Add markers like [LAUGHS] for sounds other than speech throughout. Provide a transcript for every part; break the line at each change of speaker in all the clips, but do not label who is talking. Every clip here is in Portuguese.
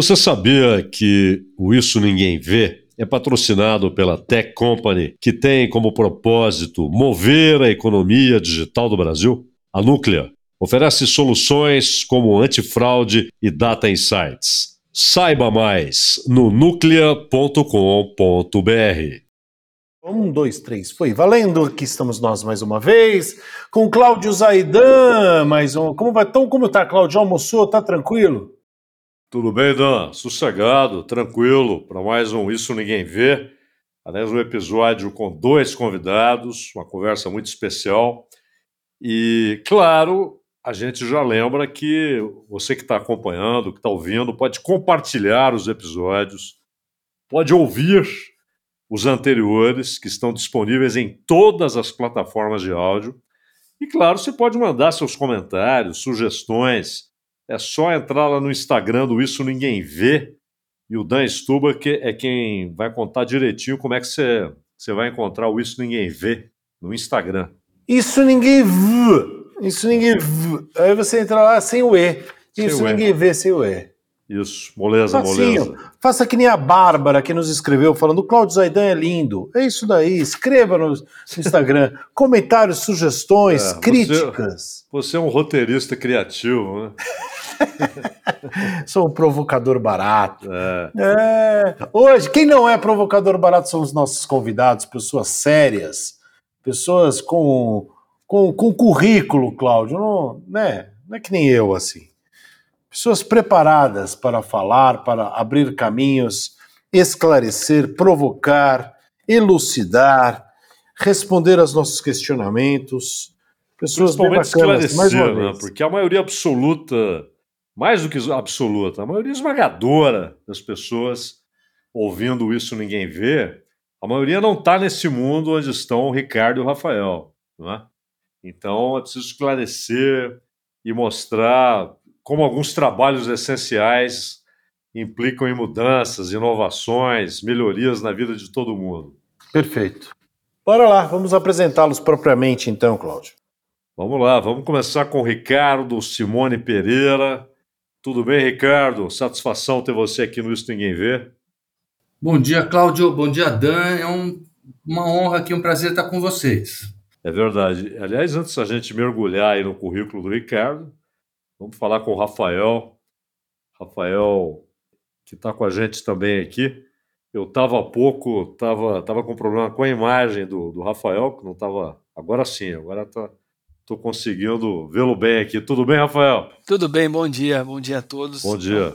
Você sabia que o Isso Ninguém Vê é patrocinado pela Tech Company, que tem como propósito mover a economia digital do Brasil? A Núclea oferece soluções como antifraude e data insights. Saiba mais no núclea.com.br.
Um, dois, três, foi valendo. Aqui estamos nós mais uma vez com Cláudio Zaidan. Mais um. Como vai? Então, como tá, Cláudio? Almoçou? Tá tranquilo?
Tudo bem, Dan? Sossegado, tranquilo, para mais um Isso Ninguém Vê. Aliás, um episódio com dois convidados, uma conversa muito especial. E, claro, a gente já lembra que você que está acompanhando, que está ouvindo, pode compartilhar os episódios, pode ouvir os anteriores, que estão disponíveis em todas as plataformas de áudio. E, claro, você pode mandar seus comentários, sugestões é só entrar lá no Instagram do Isso Ninguém Vê e o Dan Stuba que é quem vai contar direitinho como é que você, você vai encontrar o Isso Ninguém Vê no Instagram.
Isso ninguém vê. Isso ninguém vê. Aí você entra lá sem o E. Isso ninguém vê sem o E.
Isso, moleza, Facinho. moleza.
Faça que nem a Bárbara que nos escreveu falando: o Claudio Zaidan é lindo. É isso daí. Escreva no Instagram. [LAUGHS] Comentários, sugestões, é, críticas.
Você, você, é um roteirista criativo, né? [LAUGHS]
Sou um provocador barato. É. É. Hoje, quem não é provocador barato são os nossos convidados, pessoas sérias, pessoas com, com, com currículo, Cláudio. Não, né? não é que nem eu, assim. Pessoas preparadas para falar, para abrir caminhos, esclarecer, provocar, elucidar, responder aos nossos questionamentos. Pessoas bem bacanas, mais uma né?
Porque a maioria absoluta mais do que absoluta, a maioria esmagadora das pessoas ouvindo isso ninguém vê, a maioria não está nesse mundo onde estão o Ricardo e o Rafael. Né? Então é preciso esclarecer e mostrar como alguns trabalhos essenciais implicam em mudanças, inovações, melhorias na vida de todo mundo.
Perfeito. Bora lá, vamos apresentá-los propriamente então, Cláudio.
Vamos lá, vamos começar com o Ricardo Simone Pereira, tudo bem, Ricardo? Satisfação ter você aqui no Isso Ninguém Vê.
Bom dia, Cláudio. Bom dia, Dan. É um, uma honra aqui, um prazer estar com vocês.
É verdade. Aliás, antes da gente mergulhar aí no currículo do Ricardo, vamos falar com o Rafael. Rafael, que está com a gente também aqui. Eu estava há pouco, estava tava com problema com a imagem do, do Rafael, que não estava. Agora sim, agora está Estou conseguindo vê-lo bem aqui. Tudo bem, Rafael?
Tudo bem, bom dia, bom dia a todos.
Bom dia.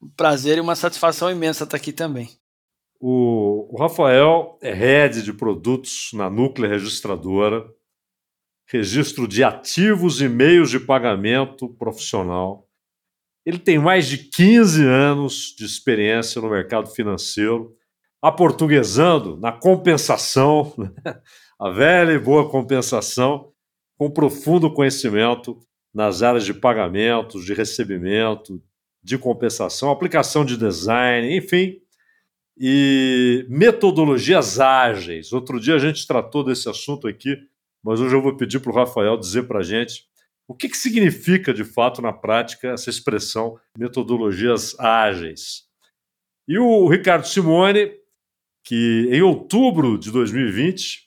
Um prazer e uma satisfação imensa estar aqui também.
O, o Rafael é head de produtos na Núclea Registradora, registro de ativos e meios de pagamento profissional. Ele tem mais de 15 anos de experiência no mercado financeiro, aportuguesando na compensação, [LAUGHS] a velha e boa compensação, com profundo conhecimento nas áreas de pagamentos, de recebimento, de compensação, aplicação de design, enfim, e metodologias ágeis. Outro dia a gente tratou desse assunto aqui, mas hoje eu vou pedir para o Rafael dizer para a gente o que, que significa de fato na prática essa expressão metodologias ágeis. E o Ricardo Simone, que em outubro de 2020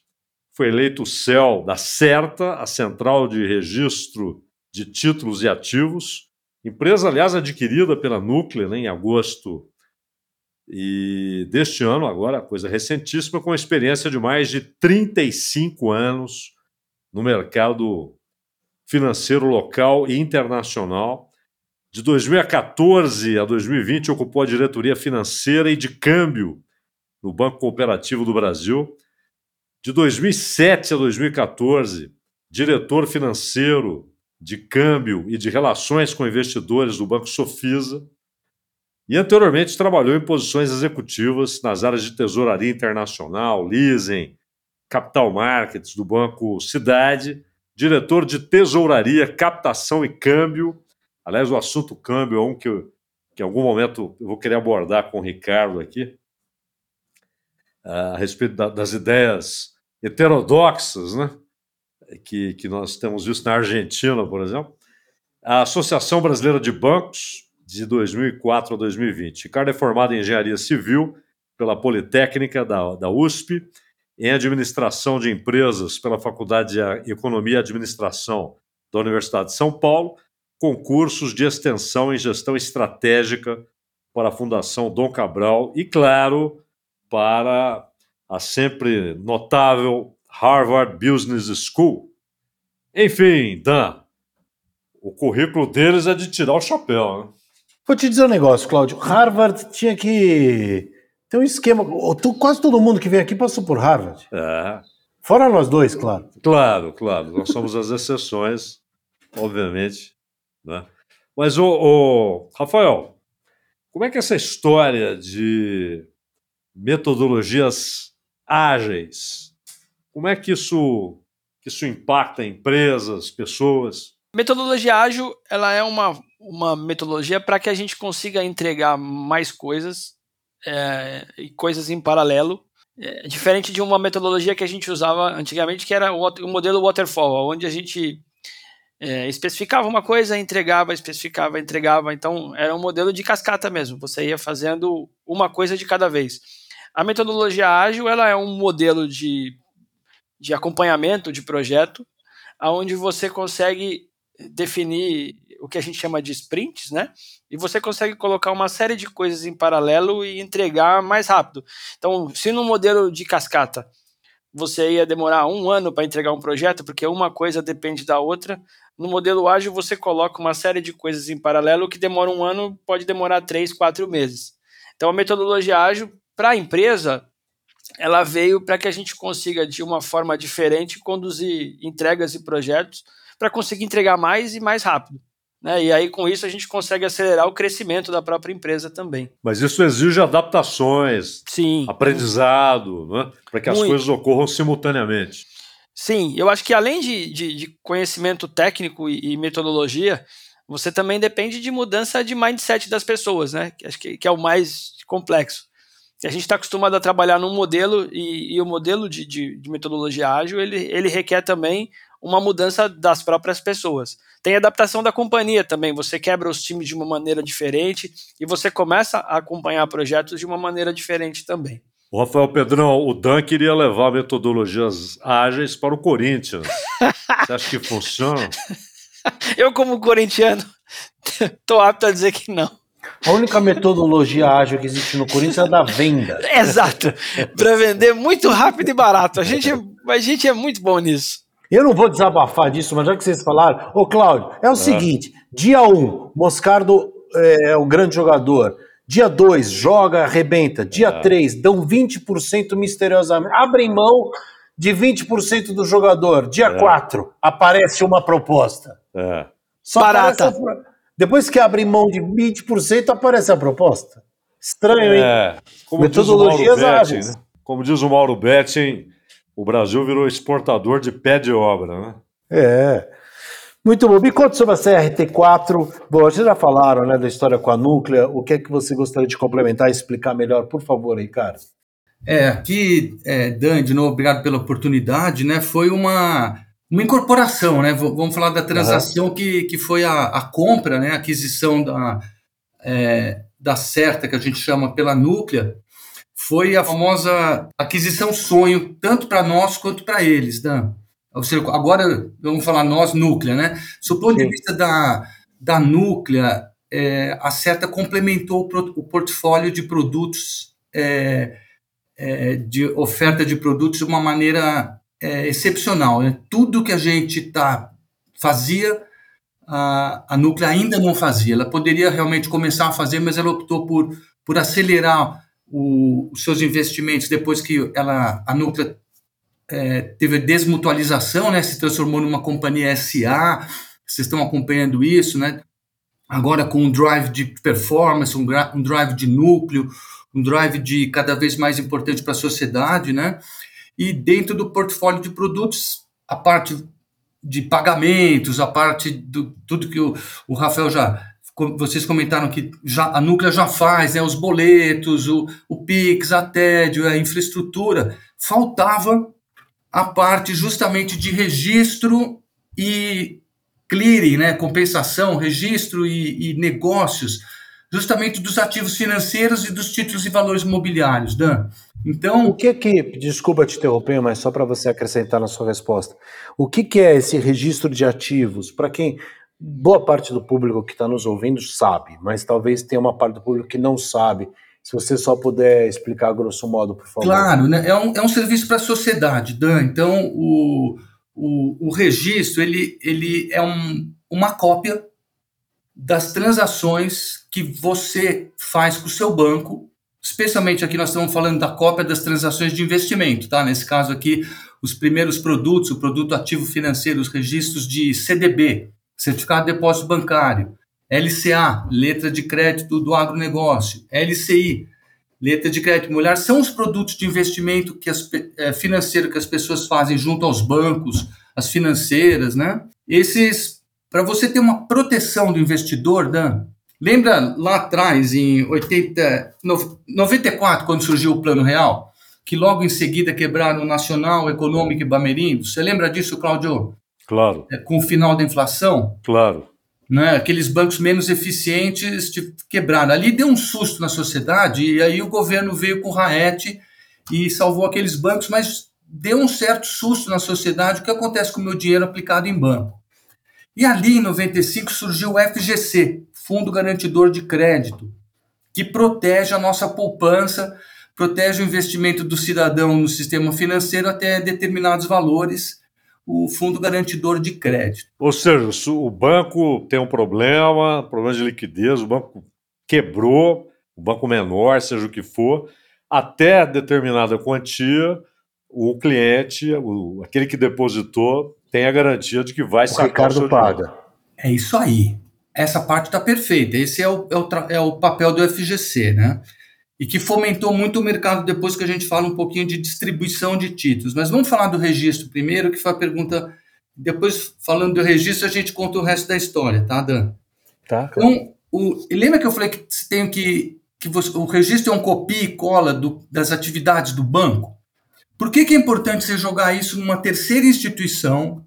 foi eleito o CEL da CERTA, a Central de Registro de Títulos e Ativos, empresa, aliás, adquirida pela Núclea né, em agosto e deste ano, agora, coisa recentíssima, com experiência de mais de 35 anos no mercado financeiro local e internacional. De 2014 a 2020, ocupou a diretoria financeira e de câmbio no Banco Cooperativo do Brasil de 2007 a 2014, diretor financeiro de câmbio e de relações com investidores do Banco Sofisa. E anteriormente trabalhou em posições executivas nas áreas de tesouraria internacional, leasing, capital markets do Banco Cidade, diretor de tesouraria, captação e câmbio. Aliás, o assunto câmbio é um que, eu, que em algum momento eu vou querer abordar com o Ricardo aqui, a respeito da, das ideias heterodoxas, né? que, que nós temos visto na Argentina, por exemplo. A Associação Brasileira de Bancos, de 2004 a 2020. Ricardo é formado em engenharia civil pela Politécnica da, da USP, em administração de empresas pela Faculdade de Economia e Administração da Universidade de São Paulo, concursos de extensão em gestão estratégica para a Fundação Dom Cabral e, claro, para a sempre notável Harvard Business School. Enfim, Dan, o currículo deles é de tirar o chapéu. Né?
Vou te dizer um negócio, Cláudio. Harvard tinha que ter um esquema. Quase todo mundo que vem aqui passou por Harvard.
É.
Fora nós dois, claro.
Claro, claro. Nós somos as exceções, obviamente. Né? Mas, o, o Rafael, como é que essa história de metodologias ágeis, como é que isso, que isso impacta empresas, pessoas?
Metodologia ágil, ela é uma, uma metodologia para que a gente consiga entregar mais coisas é, e coisas em paralelo, é, diferente de uma metodologia que a gente usava antigamente, que era o, o modelo waterfall, onde a gente é, especificava uma coisa, entregava, especificava, entregava. Então, era um modelo de cascata mesmo. Você ia fazendo uma coisa de cada vez. A metodologia ágil ela é um modelo de, de acompanhamento de projeto, onde você consegue definir o que a gente chama de sprints, né? E você consegue colocar uma série de coisas em paralelo e entregar mais rápido. Então, se no modelo de cascata você ia demorar um ano para entregar um projeto, porque uma coisa depende da outra. No modelo ágil, você coloca uma série de coisas em paralelo que demora um ano, pode demorar três, quatro meses. Então, a metodologia ágil, para a empresa, ela veio para que a gente consiga, de uma forma diferente, conduzir entregas e projetos para conseguir entregar mais e mais rápido. Né? E aí, com isso, a gente consegue acelerar o crescimento da própria empresa também.
Mas isso exige adaptações,
Sim.
aprendizado, né? para que as Muito. coisas ocorram simultaneamente.
Sim, eu acho que além de, de, de conhecimento técnico e, e, metodologia, você também depende de mudança de mindset das pessoas, né? Que acho que, que é o mais complexo. A gente está acostumado a trabalhar num modelo e, e o modelo de, de, de, metodologia ágil ele, ele requer também uma mudança das próprias pessoas. Tem adaptação da companhia também. Você quebra os times de uma maneira diferente e você começa a acompanhar projetos de uma maneira diferente também.
O Rafael Pedrão, o Dan queria levar metodologias ágeis para o Corinthians. [LAUGHS] Você acha que funciona?
Eu, como corintiano, [LAUGHS] estou apto a dizer que não.
A única metodologia ágil que existe no Corinthians é a da venda. [LAUGHS]
Exato. Para vender muito rápido e barato. A gente, é, a gente é muito bom nisso.
Eu não vou desabafar disso, mas já que vocês falaram, ô Cláudio, é o é. seguinte: dia 1, um, Moscardo é, é o grande jogador. Dia 2, joga, arrebenta. Dia 3, é. dão 20% misteriosamente. Abrem mão de 20% do jogador. Dia 4, é. aparece uma proposta.
É.
Só Barata. A... Depois que abrem mão de 20%, aparece a proposta. Estranho, hein? É.
Como Metodologias ágeis. Né? Como diz o Mauro Betting, o Brasil virou exportador de pé de obra, né?
É. Muito bom. Me conta sobre a CRT4. Bom, vocês já falaram né, da história com a Núclea. O que é que você gostaria de complementar e explicar melhor, por favor, Ricardo?
É, aqui, é, Dan, de novo, obrigado pela oportunidade, né? Foi uma, uma incorporação, né? Vamos falar da transação uhum. que, que foi a, a compra, né? A aquisição da, é, da Certa, que a gente chama pela Núclea, foi a famosa aquisição sonho, tanto para nós quanto para eles, Dan. Seja, agora vamos falar nós, núclea, né? Do ponto de vista da, da núclea, é, a Certa complementou o portfólio de produtos, é, é, de oferta de produtos de uma maneira é, excepcional. Né? Tudo que a gente tá, fazia, a, a núclea ainda não fazia. Ela poderia realmente começar a fazer, mas ela optou por, por acelerar o, os seus investimentos depois que ela, a Núclea é, teve desmutualização, né, se transformou numa companhia SA, vocês estão acompanhando isso, né? Agora com um drive de performance, um, um drive de núcleo, um drive de cada vez mais importante para a sociedade, né? E dentro do portfólio de produtos, a parte de pagamentos, a parte do tudo que o, o Rafael já vocês comentaram que já, a Núclea já faz, né, os boletos, o, o PIX, a TED, a infraestrutura, faltava a parte justamente de registro e clearing, né, compensação, registro e, e negócios justamente dos ativos financeiros e dos títulos e valores imobiliários, Dan.
Então, o que é que, desculpa te interromper, mas só para você acrescentar na sua resposta, o que, que é esse registro de ativos? Para quem boa parte do público que está nos ouvindo sabe, mas talvez tenha uma parte do público que não sabe. Se você só puder explicar grosso modo, por favor.
Claro, né? é, um, é um serviço para a sociedade, Dan. Então, o, o, o registro ele, ele é um, uma cópia das transações que você faz com o seu banco, especialmente aqui nós estamos falando da cópia das transações de investimento, tá? Nesse caso aqui, os primeiros produtos, o produto ativo financeiro, os registros de CDB, Certificado de Depósito Bancário, LCA, letra de crédito do agronegócio, LCI, letra de crédito mulher, são os produtos de investimento que as, é, financeiro que as pessoas fazem junto aos bancos, as financeiras, né? Esses, para você ter uma proteção do investidor, Dan, lembra lá atrás, em 80, 94, quando surgiu o Plano Real, que logo em seguida quebraram o Nacional, Econômico e Bamerindo? Você lembra disso, Claudio?
Claro.
É, com o final da inflação?
Claro.
Né, aqueles bancos menos eficientes tipo, quebraram. Ali deu um susto na sociedade e aí o governo veio com o Raete e salvou aqueles bancos, mas deu um certo susto na sociedade o que acontece com o meu dinheiro aplicado em banco. E ali em 95 surgiu o FGC, Fundo Garantidor de Crédito, que protege a nossa poupança, protege o investimento do cidadão no sistema financeiro até determinados valores o fundo garantidor de crédito.
Ou seja, se o banco tem um problema, problema de liquidez, o banco quebrou, o banco menor, seja o que for, até determinada quantia, o cliente, o, aquele que depositou, tem a garantia de que vai o sacar
Ricardo o seu paga. Dinheiro.
É isso aí. Essa parte está perfeita. Esse é o, é, o, é o papel do FGC, né? E que fomentou muito o mercado depois que a gente fala um pouquinho de distribuição de títulos. Mas vamos falar do registro primeiro, que foi a pergunta. Depois, falando do registro, a gente conta o resto da história, tá, Dan?
Tá. Claro.
Então, o, lembra que eu falei que tem que. que você, o registro é um copia e cola do, das atividades do banco? Por que, que é importante você jogar isso numa terceira instituição,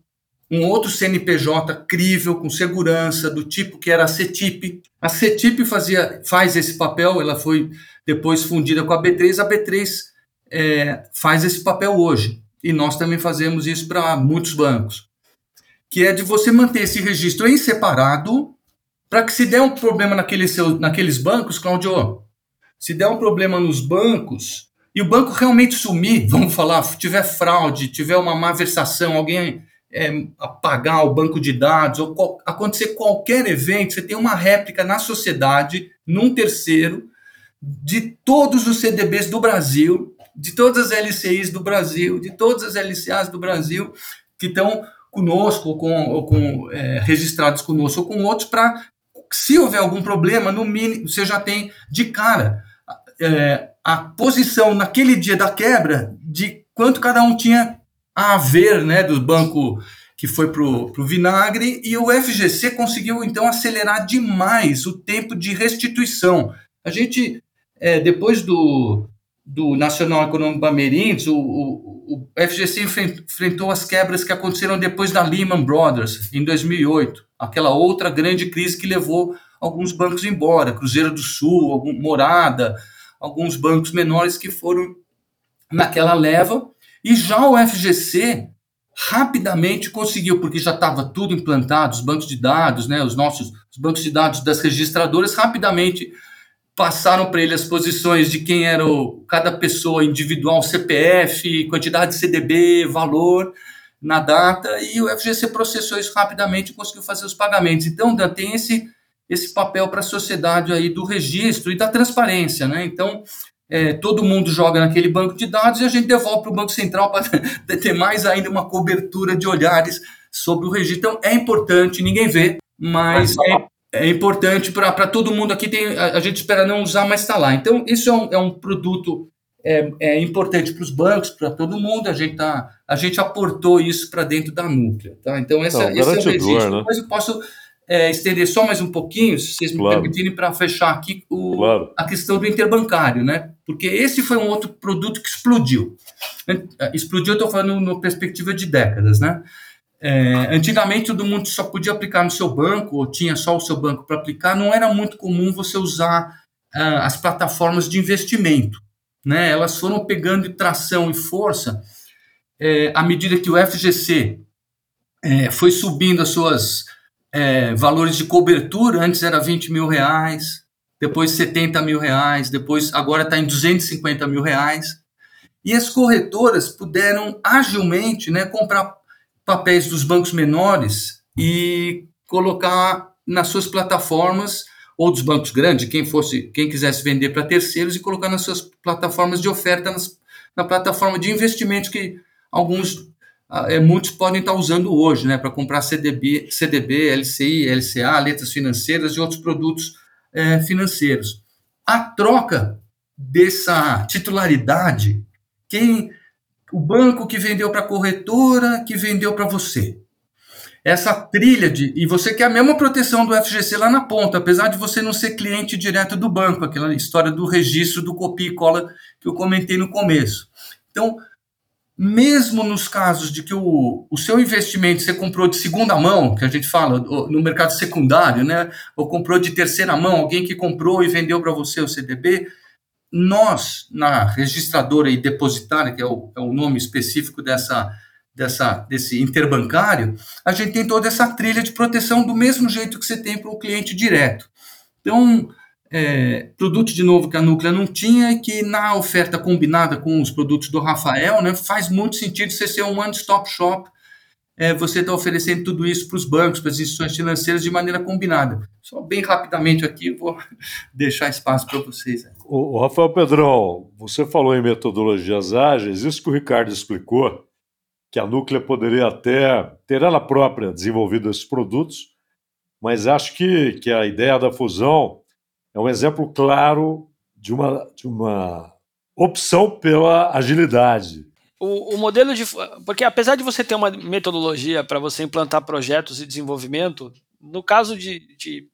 um outro CNPJ crível, com segurança, do tipo que era a CETIP? A CETIP fazia, faz esse papel, ela foi depois fundida com a B3, a B3 é, faz esse papel hoje. E nós também fazemos isso para muitos bancos. Que é de você manter esse registro em separado, para que se der um problema naquele seu, naqueles bancos, Claudio, se der um problema nos bancos, e o banco realmente sumir, [LAUGHS] vamos falar, tiver fraude, tiver uma má versação, alguém é, apagar o banco de dados, ou qual, acontecer qualquer evento, você tem uma réplica na sociedade, num terceiro, de todos os CDBs do Brasil, de todas as LCIs do Brasil, de todas as LCAs do Brasil que estão conosco, ou com, ou com é, registrados conosco, ou com outros, para, se houver algum problema, no mínimo, você já tem de cara é, a posição naquele dia da quebra de quanto cada um tinha a haver né, do banco que foi para o vinagre, e o FGC conseguiu, então, acelerar demais o tempo de restituição. A gente é, depois do, do Nacional Econômico Bamerindes, o, o, o FGC enfrentou as quebras que aconteceram depois da Lehman Brothers, em 2008, aquela outra grande crise que levou alguns bancos embora, Cruzeiro do Sul, algum, Morada, alguns bancos menores que foram naquela leva, e já o FGC rapidamente conseguiu, porque já estava tudo implantado, os bancos de dados, né, os nossos os bancos de dados das registradoras, rapidamente passaram para ele as posições de quem era o, cada pessoa individual, CPF, quantidade de CDB, valor na data, e o FGC processou isso rapidamente e conseguiu fazer os pagamentos. Então, tem esse, esse papel para a sociedade aí do registro e da transparência, né? Então, é, todo mundo joga naquele banco de dados e a gente devolve para o Banco Central para [LAUGHS] ter mais ainda uma cobertura de olhares sobre o registro. Então, é importante, ninguém vê, mas, mas é, é importante para todo mundo aqui. Tem, a, a, gente espera não usar, mas está lá. Então, isso é um, é um produto é, é importante para os bancos, para todo mundo. A gente, tá, a gente aportou isso para dentro da núclea. Tá? Então, essa, esse é o registro. Né? Depois eu posso é, estender só mais um pouquinho, se vocês claro. me permitirem, para fechar aqui o, claro. a questão do interbancário, né? Porque esse foi um outro produto que explodiu. Explodiu, eu estou falando na perspectiva de décadas, né? É, antigamente todo mundo só podia aplicar no seu banco, ou tinha só o seu banco para aplicar, não era muito comum você usar uh, as plataformas de investimento. Né? Elas foram pegando tração e força é, à medida que o FGC é, foi subindo as suas é, valores de cobertura, antes era 20 mil reais, depois 70 mil reais, depois agora está em 250 mil reais. E as corretoras puderam agilmente né, comprar papéis dos bancos menores e colocar nas suas plataformas ou dos bancos grandes, quem fosse, quem quisesse vender para terceiros e colocar nas suas plataformas de oferta, nas, na plataforma de investimentos que alguns, é, muitos podem estar usando hoje, né, para comprar CDB, CDB, LCI, LCA, letras financeiras e outros produtos é, financeiros. A troca dessa titularidade, quem o banco que vendeu para a corretora, que vendeu para você. Essa trilha de. E você quer a mesma proteção do FGC lá na ponta, apesar de você não ser cliente direto do banco, aquela história do registro do copia e cola que eu comentei no começo. Então, mesmo nos casos de que o, o seu investimento você comprou de segunda mão, que a gente fala no mercado secundário, né? Ou comprou de terceira mão, alguém que comprou e vendeu para você o CDB, nós, na registradora e depositária, que é o, é o nome específico dessa, dessa, desse interbancário, a gente tem toda essa trilha de proteção do mesmo jeito que você tem para o cliente direto. Então, é, produto de novo que a Núclea não tinha e que na oferta combinada com os produtos do Rafael, né, faz muito sentido você ser um one-stop shop, é, você está oferecendo tudo isso para os bancos, para as instituições financeiras de maneira combinada. Só bem rapidamente aqui, vou [LAUGHS] deixar espaço para vocês.
O, o Rafael Pedrão, você falou em metodologias ágeis, isso que o Ricardo explicou, que a Núclea poderia até ter ela própria desenvolvido esses produtos, mas acho que, que a ideia da fusão é um exemplo claro de uma, de uma opção pela agilidade.
O, o, modelo de. Porque apesar de você ter uma metodologia para você implantar projetos e desenvolvimento, no caso de, de,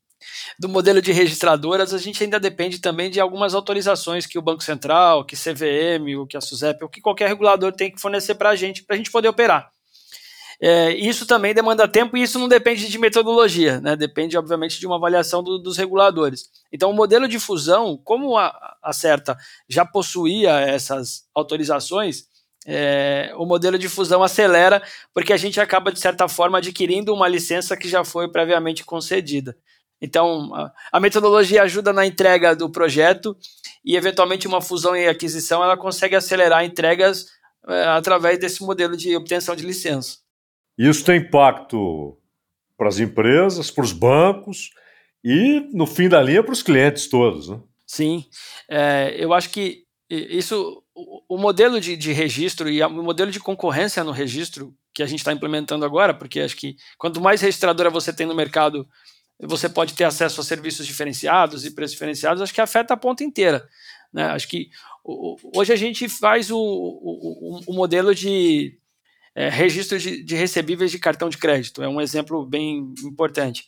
do modelo de registradoras, a gente ainda depende também de algumas autorizações que o Banco Central, que CVM, o que a SUSEP, o que qualquer regulador tem que fornecer para a gente, para a gente poder operar. É, isso também demanda tempo e isso não depende de metodologia, né? depende, obviamente, de uma avaliação do, dos reguladores. Então, o modelo de fusão, como a, a CERTA já possuía essas autorizações, é, o modelo de fusão acelera, porque a gente acaba, de certa forma, adquirindo uma licença que já foi previamente concedida. Então, a, a metodologia ajuda na entrega do projeto e, eventualmente, uma fusão e aquisição ela consegue acelerar entregas é, através desse modelo de obtenção de licença.
Isso tem impacto para as empresas, para os bancos e, no fim da linha, para os clientes todos. Né?
Sim, é, eu acho que isso, o, modelo de, de, registro e o modelo de concorrência no registro que a gente está implementando agora, porque acho que quanto mais registradora você tem no mercado, você pode ter acesso a serviços diferenciados e preços diferenciados, acho que afeta a ponta inteira. Né? Acho que hoje a gente faz o, o, o modelo de é, registro de, de, recebíveis de cartão de crédito, é um exemplo bem importante.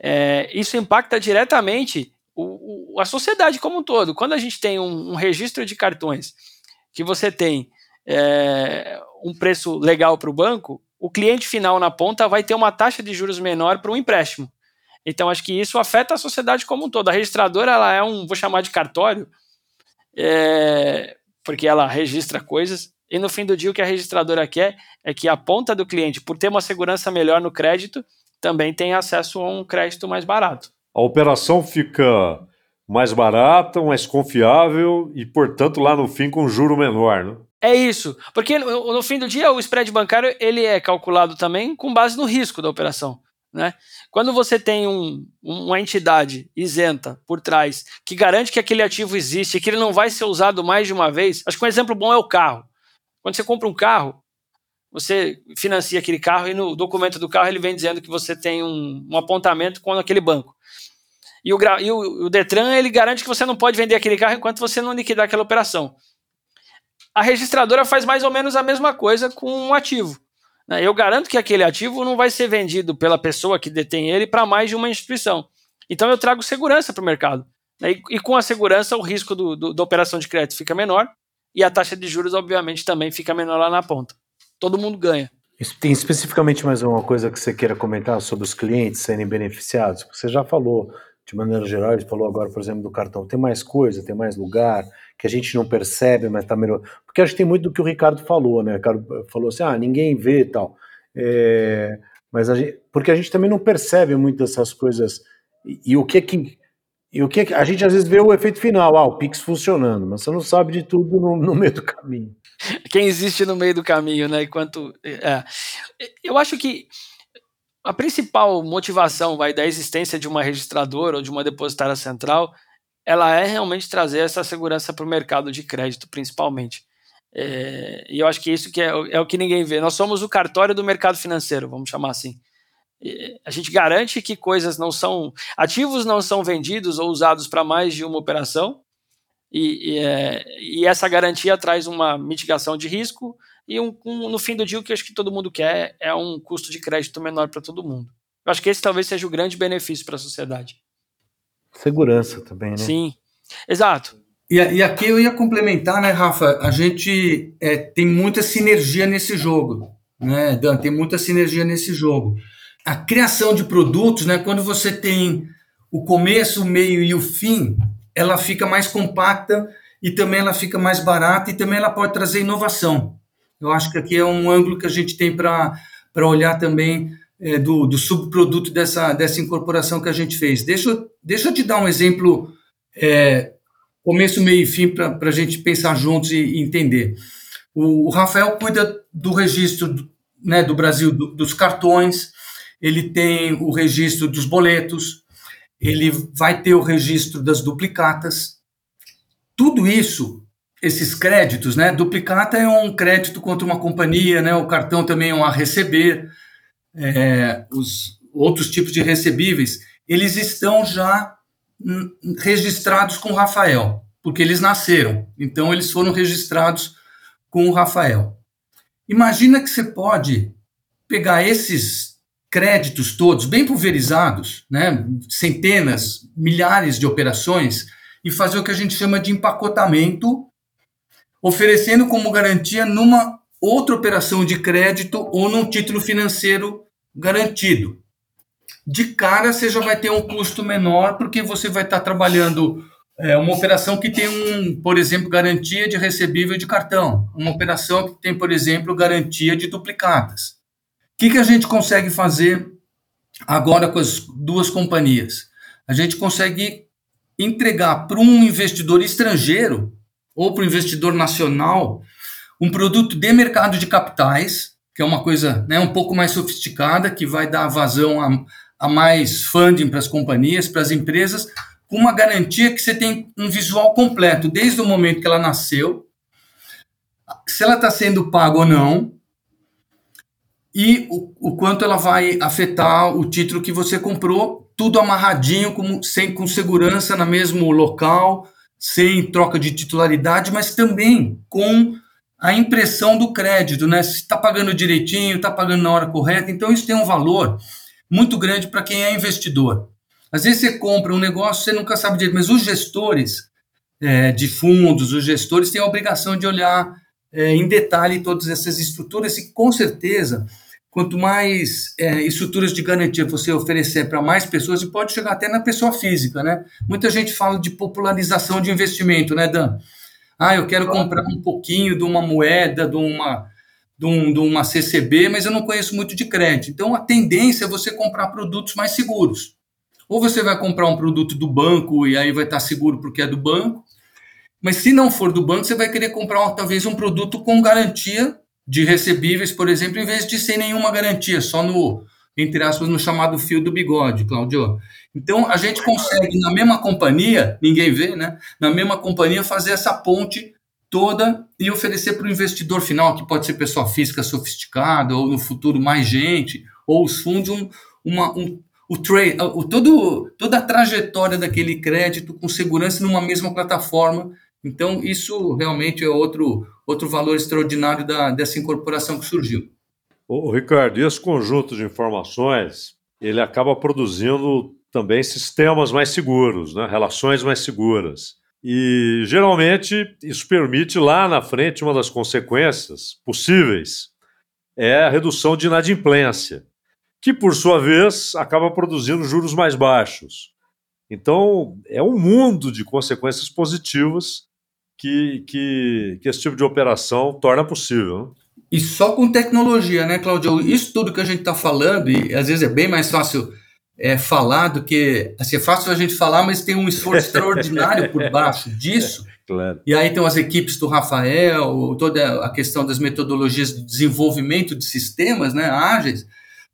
É, isso impacta diretamente o, o, a sociedade como um todo. Quando a gente tem um, um registro de cartões que você tem é, um preço legal para o banco, o cliente final na ponta vai ter uma taxa de juros menor para um empréstimo. Então, acho que isso afeta a sociedade como um todo. A registradora ela é um, vou chamar de cartório, é, porque ela registra coisas, e no fim do dia, o que a registradora quer é que a ponta do cliente, por ter uma segurança melhor no crédito, também tenha acesso a um crédito mais barato.
A operação fica mais barata, mais confiável e, portanto, lá no fim com juro menor, né?
É isso, porque no, no fim do dia o spread bancário ele é calculado também com base no risco da operação. Né? Quando você tem um, uma entidade isenta por trás que garante que aquele ativo existe e que ele não vai ser usado mais de uma vez, acho que um exemplo bom é o carro. Quando você compra um carro, você financia aquele carro e no documento do carro ele vem dizendo que você tem um, um apontamento com aquele banco. E, o, e o, o, Detran ele garante que você não pode vender aquele carro enquanto você não liquidar aquela operação. A registradora faz mais ou menos a mesma coisa com um ativo. Né? Eu garanto que aquele ativo não vai ser vendido pela pessoa que detém ele para mais de uma instituição. Então eu trago segurança para o mercado. Né? E, e, com a segurança, o risco do, do, da operação de crédito fica menor e a taxa de juros, obviamente, também fica menor lá na ponta. Todo mundo ganha.
Tem especificamente mais uma coisa que você queira comentar sobre os clientes serem beneficiados? Você já falou, de maneira geral, ele falou agora, por exemplo, do cartão. Tem mais coisa, tem mais lugar, que a gente não percebe, mas está melhor. Porque acho que tem muito do que o Ricardo falou, né? O Ricardo falou assim: ah, ninguém vê e tal. É, mas a gente, porque a gente também não percebe muito dessas coisas. E, e o que é que. E o que, é que a gente às vezes vê o efeito final, ah, o Pix funcionando, mas você não sabe de tudo no, no meio do caminho.
Quem existe no meio do caminho, né? Enquanto. É. Eu acho que a principal motivação vai da existência de uma registradora ou de uma depositária central, ela é realmente trazer essa segurança para o mercado de crédito, principalmente. É, e eu acho que isso que é, é, o que ninguém vê. Nós somos o cartório do mercado financeiro, vamos chamar assim. A gente garante que coisas não são. ativos não são vendidos ou usados para mais de uma operação, e, e, é, e, essa garantia traz uma mitigação de risco e um, um, no fim do dia o que eu acho que todo mundo quer é um custo de crédito menor para todo mundo. Eu acho que esse talvez seja o grande benefício para a sociedade.
Segurança também, né?
Sim, exato.
E, e aqui eu ia complementar, né, Rafa? A gente é, tem muita sinergia nesse jogo, né, Dan? Tem muita sinergia nesse jogo. A criação de produtos, né, quando você tem o começo, o meio e o fim, ela fica mais compacta e também ela fica mais barata e também ela pode trazer inovação. Eu acho que aqui é um ângulo que a gente tem para olhar também é, do, do, subproduto dessa, dessa incorporação que a gente fez. Deixa, deixa eu te dar um exemplo, é, começo, meio e fim, para a gente pensar juntos e, e entender. O, o, Rafael cuida do registro né, do Brasil do, dos cartões, ele tem o registro dos boletos, ele vai ter o registro das duplicatas. Tudo isso, esses créditos, né? Duplicata é um crédito contra uma companhia, né? O cartão também é um a receber. É, os outros tipos de recebíveis, eles estão já registrados com o Rafael, porque eles nasceram. Então, eles foram registrados com o Rafael. Imagina que você pode pegar esses créditos todos bem pulverizados, né, centenas, milhares de operações, e fazer o que a gente chama de empacotamento, oferecendo como garantia numa outra operação de crédito ou num título financeiro garantido. De cara, você já vai ter um custo menor, porque você vai estar trabalhando é, uma operação que tem, um, por exemplo, garantia de recebível de cartão, uma operação que tem, por exemplo, garantia de duplicatas que, que a gente consegue fazer agora com as duas companhias? A gente consegue entregar para um investidor estrangeiro ou para o investidor nacional um produto de mercado de capitais, que é uma coisa né, um pouco mais sofisticada, que vai dar vazão a, a mais funding para as companhias, para as empresas, com uma garantia que você tem um visual completo, desde o momento que ela nasceu, se ela está sendo paga ou não, e o, o quanto ela vai afetar o título que você comprou, tudo amarradinho, com, sem, com segurança no mesmo local, sem troca de titularidade, mas também com a impressão do crédito, né? Se está pagando direitinho, está pagando na hora correta, então isso tem um valor muito grande para quem é investidor. Às vezes você compra um negócio, você nunca sabe direito, mas os gestores é, de fundos, os gestores têm a obrigação de olhar é, em detalhe todas essas estruturas e com certeza quanto mais é, estruturas de garantia você oferecer para mais pessoas, e pode chegar até na pessoa física, né? Muita gente fala de popularização de investimento, né, Dan? Ah, eu quero comprar um pouquinho de uma moeda, de uma, de, um, de uma CCB, mas eu não conheço muito de crédito. Então, a tendência é você comprar produtos mais seguros. Ou você vai comprar um produto do banco e aí vai estar seguro porque é do banco, mas se não for do banco, você vai querer comprar talvez um produto com garantia de recebíveis, por exemplo, em vez de sem nenhuma garantia, só no, entre aspas, no chamado fio do bigode, Claudio. Então, a gente consegue, na mesma companhia, ninguém vê, né? Na mesma companhia, fazer essa ponte toda e oferecer para o investidor final, que pode ser pessoa física sofisticada, ou no futuro mais gente, ou os fundos, um, uma, um, o trade, o, todo, toda a trajetória daquele crédito com segurança numa mesma plataforma. Então, isso realmente é outro, outro valor extraordinário da, dessa incorporação que surgiu.
O Ricardo, e esse conjunto de informações, ele acaba produzindo também sistemas mais seguros, né? relações mais seguras. E geralmente isso permite lá na frente uma das consequências possíveis é a redução de inadimplência, que, por sua vez, acaba produzindo juros mais baixos. Então, é um mundo de consequências positivas que, que, que esse tipo de operação torna possível. Né?
E só com tecnologia, né, Claudio? Isso tudo que a gente está falando, e às vezes é bem mais fácil é, falar do que. Assim, é fácil a gente falar, mas tem um esforço [LAUGHS] extraordinário por baixo disso.
Claro.
E aí tem as equipes do Rafael, toda a questão das metodologias de desenvolvimento de sistemas né, ágeis,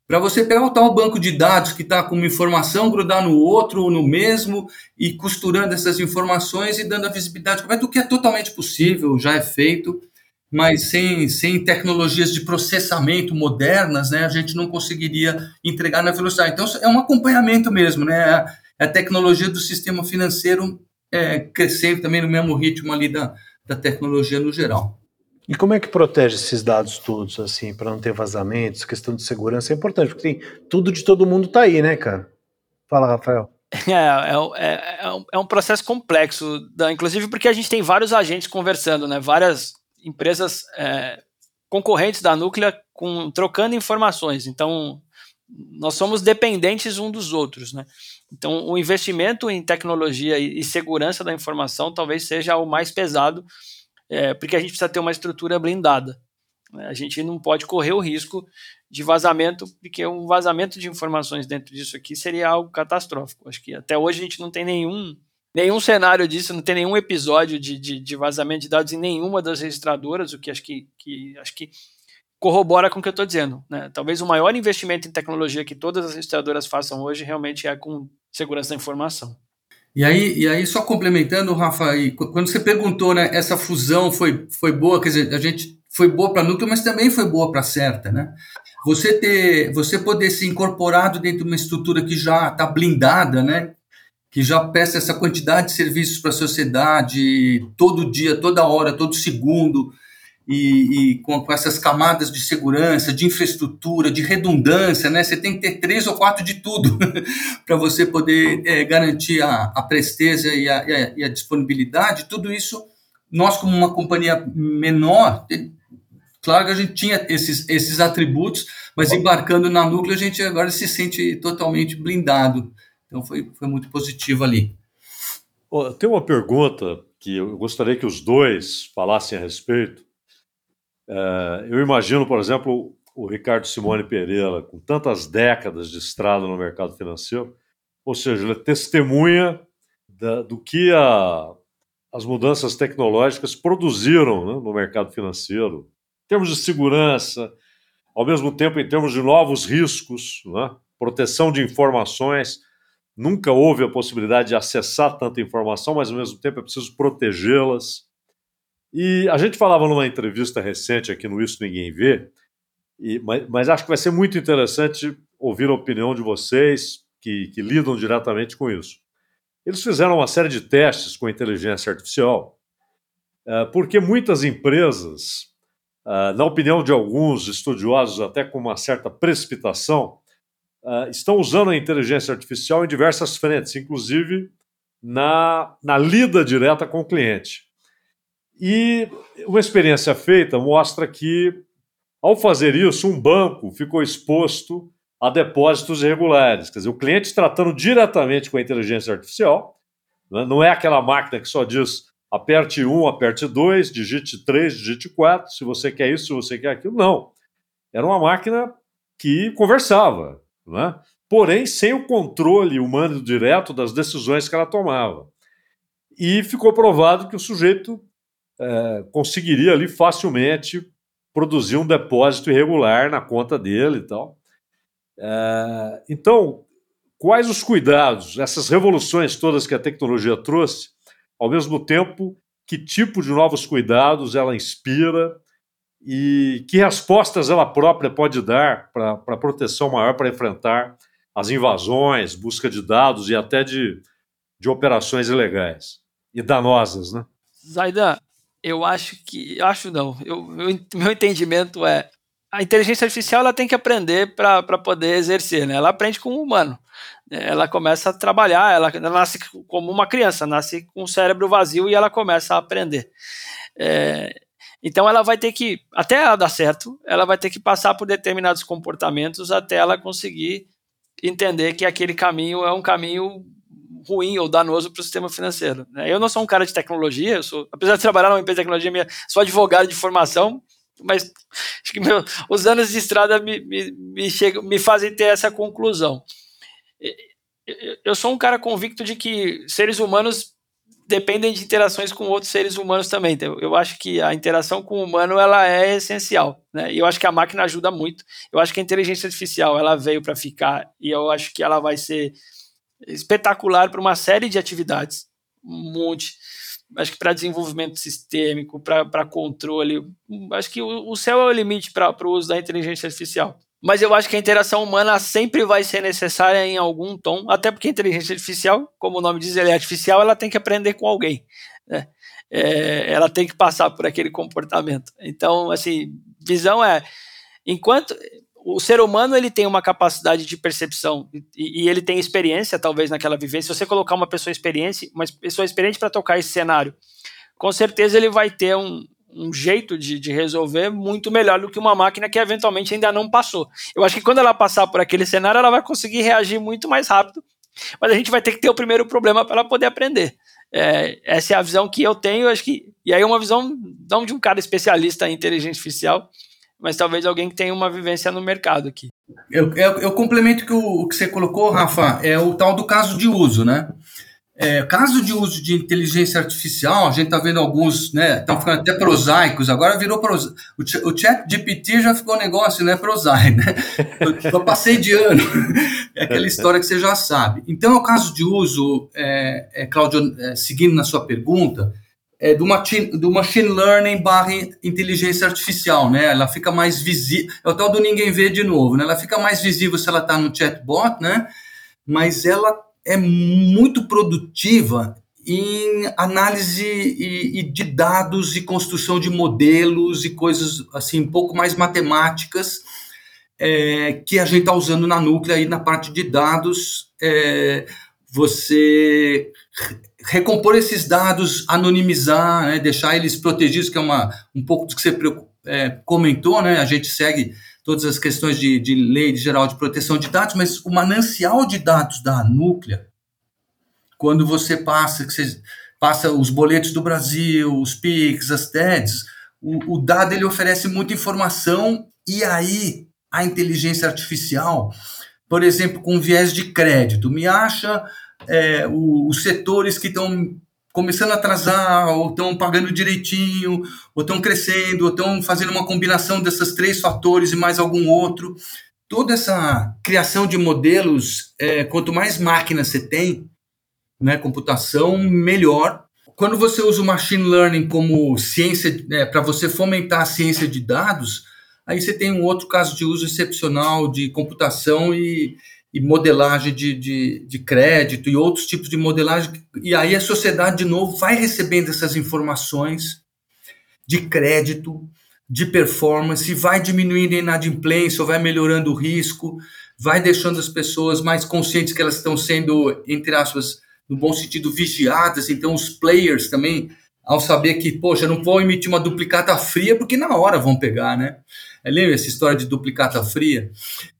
para você pegar o tal banco de dados que está com uma informação, grudar no outro ou no mesmo, e costurando essas informações e dando a visibilidade do que é totalmente possível, já é feito, mas sem, sem tecnologias de processamento modernas, né, a gente não conseguiria entregar na velocidade. Então, é um acompanhamento mesmo, né? A tecnologia do sistema financeiro é, crescendo também no mesmo ritmo ali da, da tecnologia no geral.
E como é que protege esses dados todos, assim, para não ter vazamentos, questão de segurança é importante, porque tem, tudo de todo mundo tá aí, né, cara? Fala, Rafael. [LAUGHS]
É, é, é, é, um, é um processo complexo, da, inclusive porque a gente tem vários agentes conversando, né? Várias empresas é, concorrentes da Núclea com, trocando informações. Então, nós somos dependentes um dos outros, né? Então, o investimento em tecnologia e, segurança da informação talvez seja o mais pesado, é, porque a gente precisa ter uma estrutura blindada. Né? A gente não pode correr o risco de vazamento, porque um vazamento de informações dentro disso aqui seria algo catastrófico. Acho que até hoje a gente não tem nenhum, nenhum cenário disso, não tem nenhum episódio de, de, de vazamento de dados em nenhuma das registradoras, o que acho que, que acho que corrobora com o que eu estou dizendo. Né? Talvez o maior investimento em tecnologia que todas as registradoras façam hoje realmente é com segurança da informação.
E aí, e aí só complementando, Rafa, quando você perguntou, né, essa fusão foi, foi boa, quer dizer, a gente foi boa para núcleo, mas também foi boa para certa, né? Você ter, você poder ser incorporado dentro de uma estrutura que já está blindada, né? Que já presta essa quantidade de serviços para a sociedade todo dia, toda hora, todo segundo, e, e com, com, essas camadas de segurança, de infraestrutura, de redundância, né? Você tem que ter três ou quatro de tudo [LAUGHS] para você poder é, garantir a, a presteza e a, e, a, e a, disponibilidade. Tudo isso, nós como uma companhia menor, claro que a gente tinha esses, esses atributos, mas embarcando na núcleo a gente agora se sente totalmente blindado. Então foi, foi muito positivo ali.
Tem uma pergunta que eu gostaria que os dois falassem a respeito é, eu imagino, por exemplo, o Ricardo Simone Pereira, com tantas décadas de estrada no mercado financeiro, ou seja, ele é testemunha da, do que a, as mudanças tecnológicas produziram né, no mercado financeiro, em termos de segurança, ao mesmo tempo em termos de novos riscos, né, proteção de informações. Nunca houve a possibilidade de acessar tanta informação, mas ao mesmo tempo é preciso protegê-las. E a gente falava numa entrevista recente aqui no Isso Ninguém Vê, e, mas, mas, acho que vai ser muito interessante ouvir a opinião de vocês que, que lidam diretamente com isso. Eles fizeram uma série de testes com inteligência artificial, uh, porque muitas empresas, uh, na opinião de alguns estudiosos, até com uma certa precipitação, uh, estão usando a inteligência artificial em diversas frentes, inclusive na, na lida direta com o cliente. E uma experiência feita mostra que, ao fazer isso, um banco ficou exposto a depósitos irregulares. Quer dizer, o cliente tratando diretamente com a inteligência artificial, né? não é aquela máquina que só diz aperte 1, aperte 2, digite 3, digite 4, se você quer isso, se você quer aquilo. Não. Era uma máquina que conversava, né? porém sem o controle humano direto das decisões que ela tomava. E ficou provado que o sujeito é, conseguiria ali facilmente produzir um depósito irregular na conta dele e tal. É, então, quais os cuidados, essas revoluções todas que a tecnologia trouxe, ao mesmo tempo, que tipo de novos cuidados ela inspira e que respostas ela própria pode dar para proteção maior para enfrentar as invasões, busca de dados e até de, de operações ilegais e danosas, né?
Zaidan, eu acho que. Acho não. Eu, meu, meu entendimento é. A inteligência artificial ela tem que aprender para poder exercer, né? Ela aprende com o humano. Ela começa a trabalhar, ela, ela nasce como uma criança, nasce com o cérebro vazio e ela começa a aprender. É, Então ela vai ter que, até ela dar certo, ela vai ter que passar por determinados comportamentos até ela conseguir entender que aquele caminho é um caminho ruim ou danoso para o sistema financeiro. Né? Eu não sou um cara de tecnologia, eu sou, apesar de trabalhar numa empresa de tecnologia, minha, sou advogado de formação, mas [LAUGHS] acho que meu, os anos de estrada me, me, me, chegam, me fazem ter essa conclusão. Eu sou um cara convicto de que seres humanos dependem de interações com outros seres humanos também. Então, eu acho que a interação com o humano ela é essencial, né? E eu acho que a máquina ajuda muito. Eu acho que a inteligência artificial ela veio para ficar e eu acho que ela vai ser espetacular para uma série de atividades, um monte. Acho que para desenvolvimento sistêmico, para controle, acho que o, o céu é o limite para o uso da inteligência artificial mas eu acho que a interação humana sempre vai ser necessária em algum tom, até porque a inteligência artificial, como o nome diz, ela é artificial, ela tem que aprender com alguém, né? É, ela tem que passar por aquele comportamento. Então, assim, visão é, enquanto o ser humano ele tem uma capacidade de percepção e, e ele tem experiência, talvez naquela vivência. Se você colocar uma pessoa experiente, uma pessoa experiente para tocar esse cenário, com certeza ele vai ter um, um jeito de, de, resolver muito melhor do que uma máquina que eventualmente ainda não passou. Eu acho que quando ela passar por aquele cenário, ela vai conseguir reagir muito mais rápido, mas a gente vai ter que ter o primeiro problema para ela poder aprender. É, essa é a visão que eu tenho, acho que, e aí é uma visão não de um cara especialista em inteligência artificial, mas talvez alguém que tenha uma vivência no mercado aqui.
Eu, eu, eu complemento que o, o que você colocou, Rafa, é o tal do caso de uso, né? É, caso de uso de inteligência artificial, a gente está vendo alguns, né? Estão ficando até prosaicos, agora virou prosaico. O, chat GPT já ficou um negócio, né? Prosaico, né? Eu, eu, passei de ano. É aquela história que você já sabe. Então, o caso de uso, é, é Claudio, é, seguindo na sua pergunta, é do machine, do machine learning barra inteligência artificial, né? Ela fica mais visível. É o tal do ninguém vê de novo, né? Ela fica mais visível se ela está no chatbot, né? Mas ela é muito produtiva em análise e, e, de dados e construção de modelos e coisas assim um pouco mais matemáticas é, que a gente está usando na Núclea aí na parte de dados é, você recompor esses dados anonimizar né, deixar eles protegidos que é uma um pouco do que você é, comentou né a gente segue todas as questões de, de lei geral de proteção de dados, mas o manancial de dados da Núclea, quando você passa, que você passa os boletos do Brasil, os PIX, as TEDs, o, o dado ele oferece muita informação e aí a inteligência artificial, por exemplo, com viés de crédito, me acha é, os setores que estão começando a atrasar, ou estão pagando direitinho, ou estão crescendo, ou estão fazendo uma combinação desses três fatores e mais algum outro. Toda essa criação de modelos, é, quanto mais máquinas você tem, né, computação, melhor. Quando você usa o machine learning como ciência, é, para você fomentar a ciência de dados, aí você tem um outro caso de uso excepcional de computação e, e modelagem de, de, de, crédito e outros tipos de modelagem. E aí a sociedade, de novo, vai recebendo essas informações de crédito, de performance, vai diminuindo a inadimplência, vai melhorando o risco, vai deixando as pessoas mais conscientes que elas estão sendo, entre aspas, no bom sentido, vigiadas. Então, os players também, ao saber que, poxa, não vou emitir uma duplicata fria, porque na hora vão pegar, né? É, lembra essa história de duplicata fria?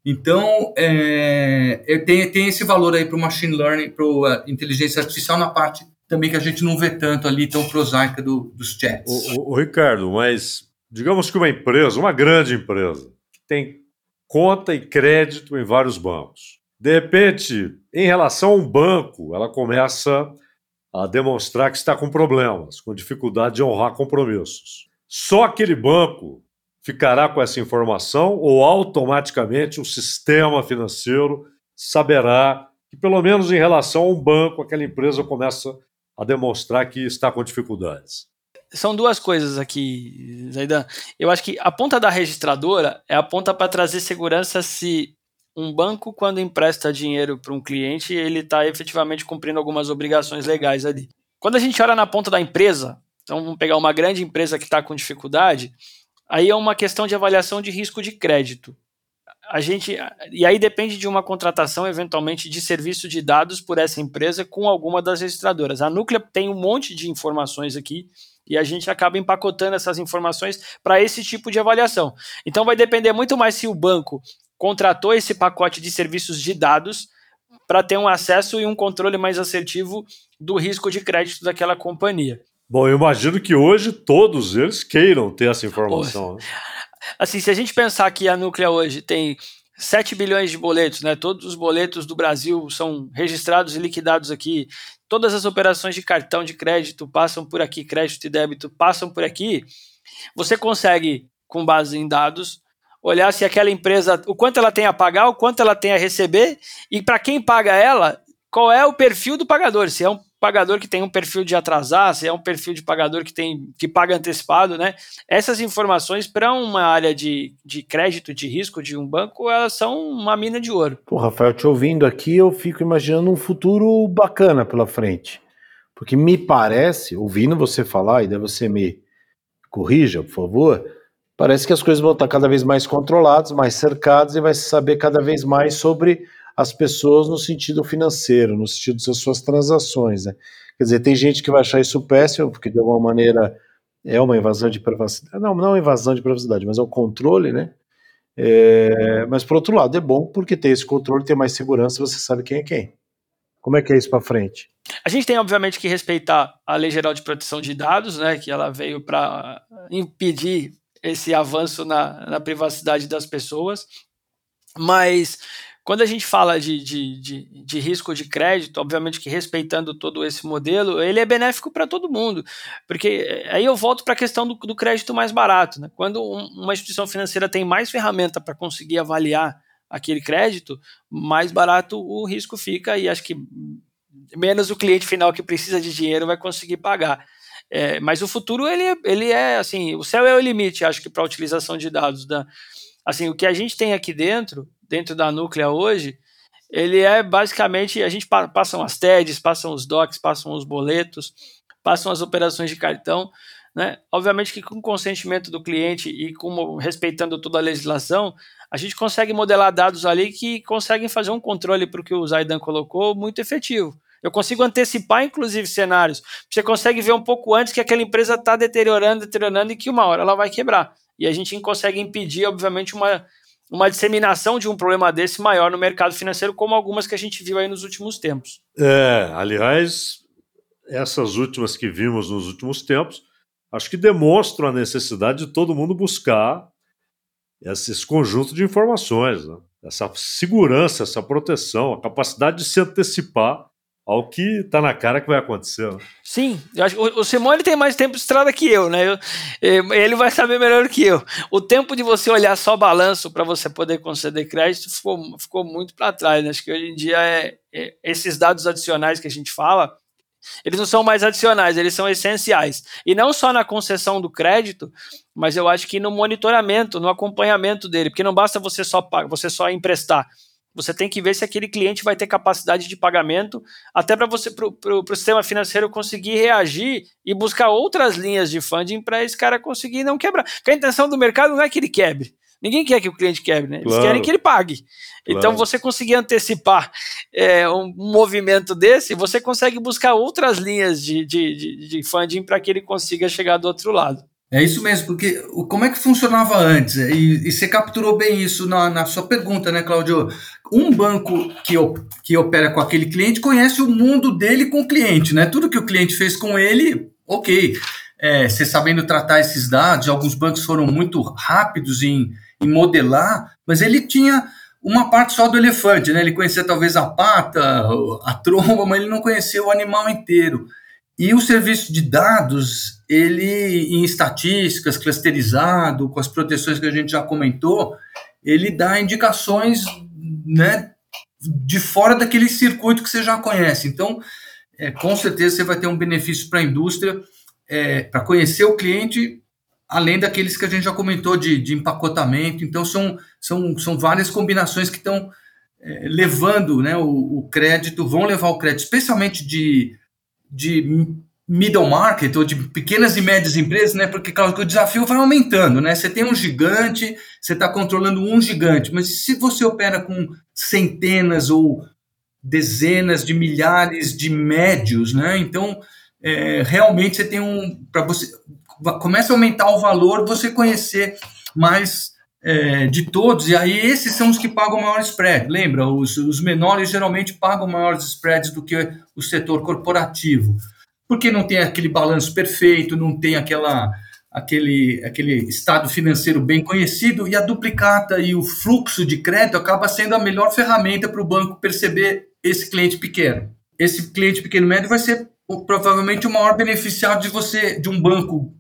Então, é, tem, tem esse valor aí para o machine learning, para a inteligência artificial na parte também que a gente não vê tanto ali, tão prosaica do, dos chats.
O, o, o, Ricardo, mas digamos que uma empresa, uma grande empresa, que tem conta e crédito em vários bancos. De repente, em relação a um banco, ela começa a demonstrar que está com problemas, com dificuldade de honrar compromissos. Só aquele banco ficará com essa informação ou automaticamente o sistema financeiro saberá que, pelo menos em relação a um banco, aquela empresa começa a demonstrar que está com dificuldades?
São duas coisas aqui, Zaidan. Eu acho que a ponta da registradora é a ponta para trazer segurança se um banco, quando empresta dinheiro para um cliente, ele está efetivamente cumprindo algumas obrigações legais ali. Quando a gente olha na ponta da empresa, então vamos pegar uma grande empresa que está com dificuldade, Aí é uma questão de avaliação de risco de crédito. A gente, e aí depende de uma contratação, eventualmente, de serviço de dados por essa empresa com alguma das registradoras. A Núclea tem um monte de informações aqui E a gente acaba empacotando essas informações para esse tipo de avaliação. Então vai depender muito mais se o banco contratou esse pacote de serviços de dados para ter um acesso e um controle mais assertivo do risco de crédito daquela companhia.
Bom, eu imagino que hoje todos eles queiram ter essa informação. Né?
Assim, se a gente pensar que a Núclea hoje tem 7 bilhões de boletos, né? Todos os boletos do Brasil são registrados e liquidados aqui. Todas as operações de cartão de crédito passam por aqui, crédito e débito passam por aqui. Você consegue, com base em dados, olhar se aquela empresa, o quanto ela tem a pagar, o quanto ela tem a receber e para quem paga ela, qual é o perfil do pagador, se é um pagador que tem um perfil de atrasar, se é um perfil de pagador que tem que paga antecipado, né? Essas informações para uma área de, de crédito, de risco de um banco, elas são uma mina de ouro.
Pô, Rafael, te ouvindo aqui, eu fico imaginando um futuro bacana pela frente. Porque me parece, ouvindo você falar, e daí você me corrija, por favor, parece que as coisas vão estar cada vez mais controladas, mais cercadas e vai se saber cada vez mais sobre as pessoas no sentido financeiro, no sentido das suas transações. Né? Quer dizer, tem gente que vai achar isso péssimo, porque de alguma maneira é uma invasão de privacidade. Não, não é uma invasão de privacidade, mas é o controle, né? É, mas por outro lado, é bom porque tem esse controle, tem mais segurança, você sabe quem é quem. Como é que é isso para frente?
A gente tem, obviamente, que respeitar a Lei Geral de Proteção de Dados, né, que ela veio para impedir esse avanço na, na privacidade das pessoas, mas quando a gente fala de, de, de, de, risco de crédito, obviamente que respeitando todo esse modelo, ele é benéfico para todo mundo. Porque eh, aí eu volto para a questão do, do, crédito mais barato. Né? Quando uma instituição financeira tem mais ferramenta para conseguir avaliar aquele crédito, mais barato o risco fica e acho que menos o cliente final que precisa de dinheiro vai conseguir pagar. É, mas o futuro ele, é, ele é assim, o céu é o limite, acho que para a utilização de dados da assim, o que a gente tem aqui dentro dentro da Núclea hoje, ele é basicamente, a gente pa passam as TEDs, passam os docs, passam os boletos, passam as operações de cartão, né? Obviamente que com consentimento do cliente e com, respeitando toda a legislação, a gente consegue modelar dados ali que conseguem fazer um controle para o que o Zaidan colocou muito efetivo. Eu consigo antecipar, inclusive, cenários. Você consegue ver um pouco antes que aquela empresa está deteriorando, deteriorando e que uma hora ela vai quebrar. E a gente consegue impedir, obviamente, uma uma disseminação de um problema desse maior no mercado financeiro, como algumas que a gente viu aí nos últimos tempos.
É, aliás, essas últimas que vimos nos últimos tempos, acho que demonstram a necessidade de todo mundo buscar esse conjunto de informações, né? essa segurança, essa proteção, a capacidade de se antecipar ao que está na cara que vai acontecer. Né?
Sim, eu acho, o, o Simão ele tem mais tempo de estrada que eu, né? Eu, ele vai saber melhor que eu. O tempo de você olhar só balanço para você poder conceder crédito ficou, ficou muito para trás. Né? Acho que hoje em dia é, é, esses dados adicionais que a gente fala, eles não são mais adicionais, eles são essenciais. E não só na concessão do crédito, mas eu acho que no monitoramento, no acompanhamento dele, porque não basta você só, você só emprestar você tem que ver se aquele cliente vai ter capacidade de pagamento, até para você, para o sistema financeiro conseguir reagir e buscar outras linhas de funding para esse cara conseguir não quebrar. Porque a intenção do mercado não é que ele quebre. Ninguém quer que o cliente quebre, né? Eles claro. querem que ele pague. Então, claro. Então, você conseguir antecipar é, um movimento desse, você consegue buscar outras linhas de, de, de, de funding para que ele consiga chegar do outro lado.
É isso mesmo, porque como é que funcionava antes? E, e você capturou bem isso na, na, sua pergunta, né, Claudio? Um banco que, que opera com aquele cliente conhece o mundo dele com o cliente, né? Tudo que o cliente fez com ele, ok. É, você sabendo tratar esses dados, alguns bancos foram muito rápidos em, em modelar, mas ele tinha uma parte só do elefante, né? Ele conhecia talvez a pata, a tromba, mas ele não conhecia o animal inteiro. E o serviço de dados, ele em estatísticas, clusterizado, com as proteções que a gente já comentou, ele dá indicações né, de fora daquele circuito que você já conhece. Então, é, com certeza você vai ter um benefício para a indústria, é, para conhecer o cliente, além daqueles que a gente já comentou de, de empacotamento. Então, são, são, são várias combinações que estão é, levando né, o, o crédito, vão levar o crédito, especialmente de de middle market ou de pequenas e médias empresas, né? Porque claro, o desafio vai aumentando, né? Você tem um gigante, você está controlando um gigante, mas se você opera com centenas ou dezenas de milhares de médios, né? Então é, realmente você tem um. para você Começa a aumentar o valor, você conhecer mais é, de todos, e aí esses são os que pagam maior spread. Lembra, os, os menores geralmente pagam maiores spreads do que o setor corporativo, porque não tem aquele balanço perfeito, não tem aquela aquele, aquele estado financeiro bem conhecido, e a duplicata e o fluxo de crédito acaba sendo a melhor ferramenta para o banco perceber esse cliente pequeno. Esse cliente pequeno médio vai ser provavelmente o maior beneficiário de você, de um banco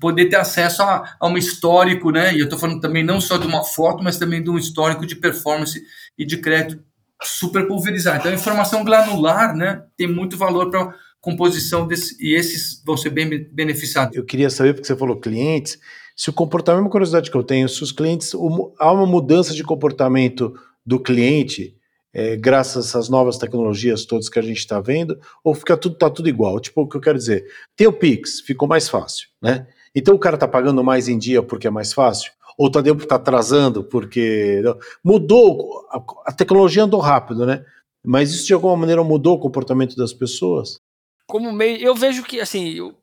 poder ter acesso a, a um histórico, né? E eu estou falando também não só de uma foto, mas também de um histórico de performance e de crédito super pulverizado. Então, a informação granular, né, tem muito valor para composição desse, e esses vão ser bem beneficiados.
Eu queria saber, porque você falou clientes, se o comportamento, uma curiosidade que eu tenho, se os clientes, há uma mudança de comportamento do cliente é, graças às novas tecnologias todas que a gente está vendo, ou fica tudo, tá tudo igual? Tipo, o que eu quero dizer, tem o Pix, ficou mais fácil, né? Então o cara está pagando mais em dia porque é mais fácil? Ou Tadeu está atrasando porque. Mudou, a, a tecnologia andou rápido, né? Mas isso de alguma maneira mudou o comportamento das pessoas?
Como meio. Eu vejo que, assim. Eu,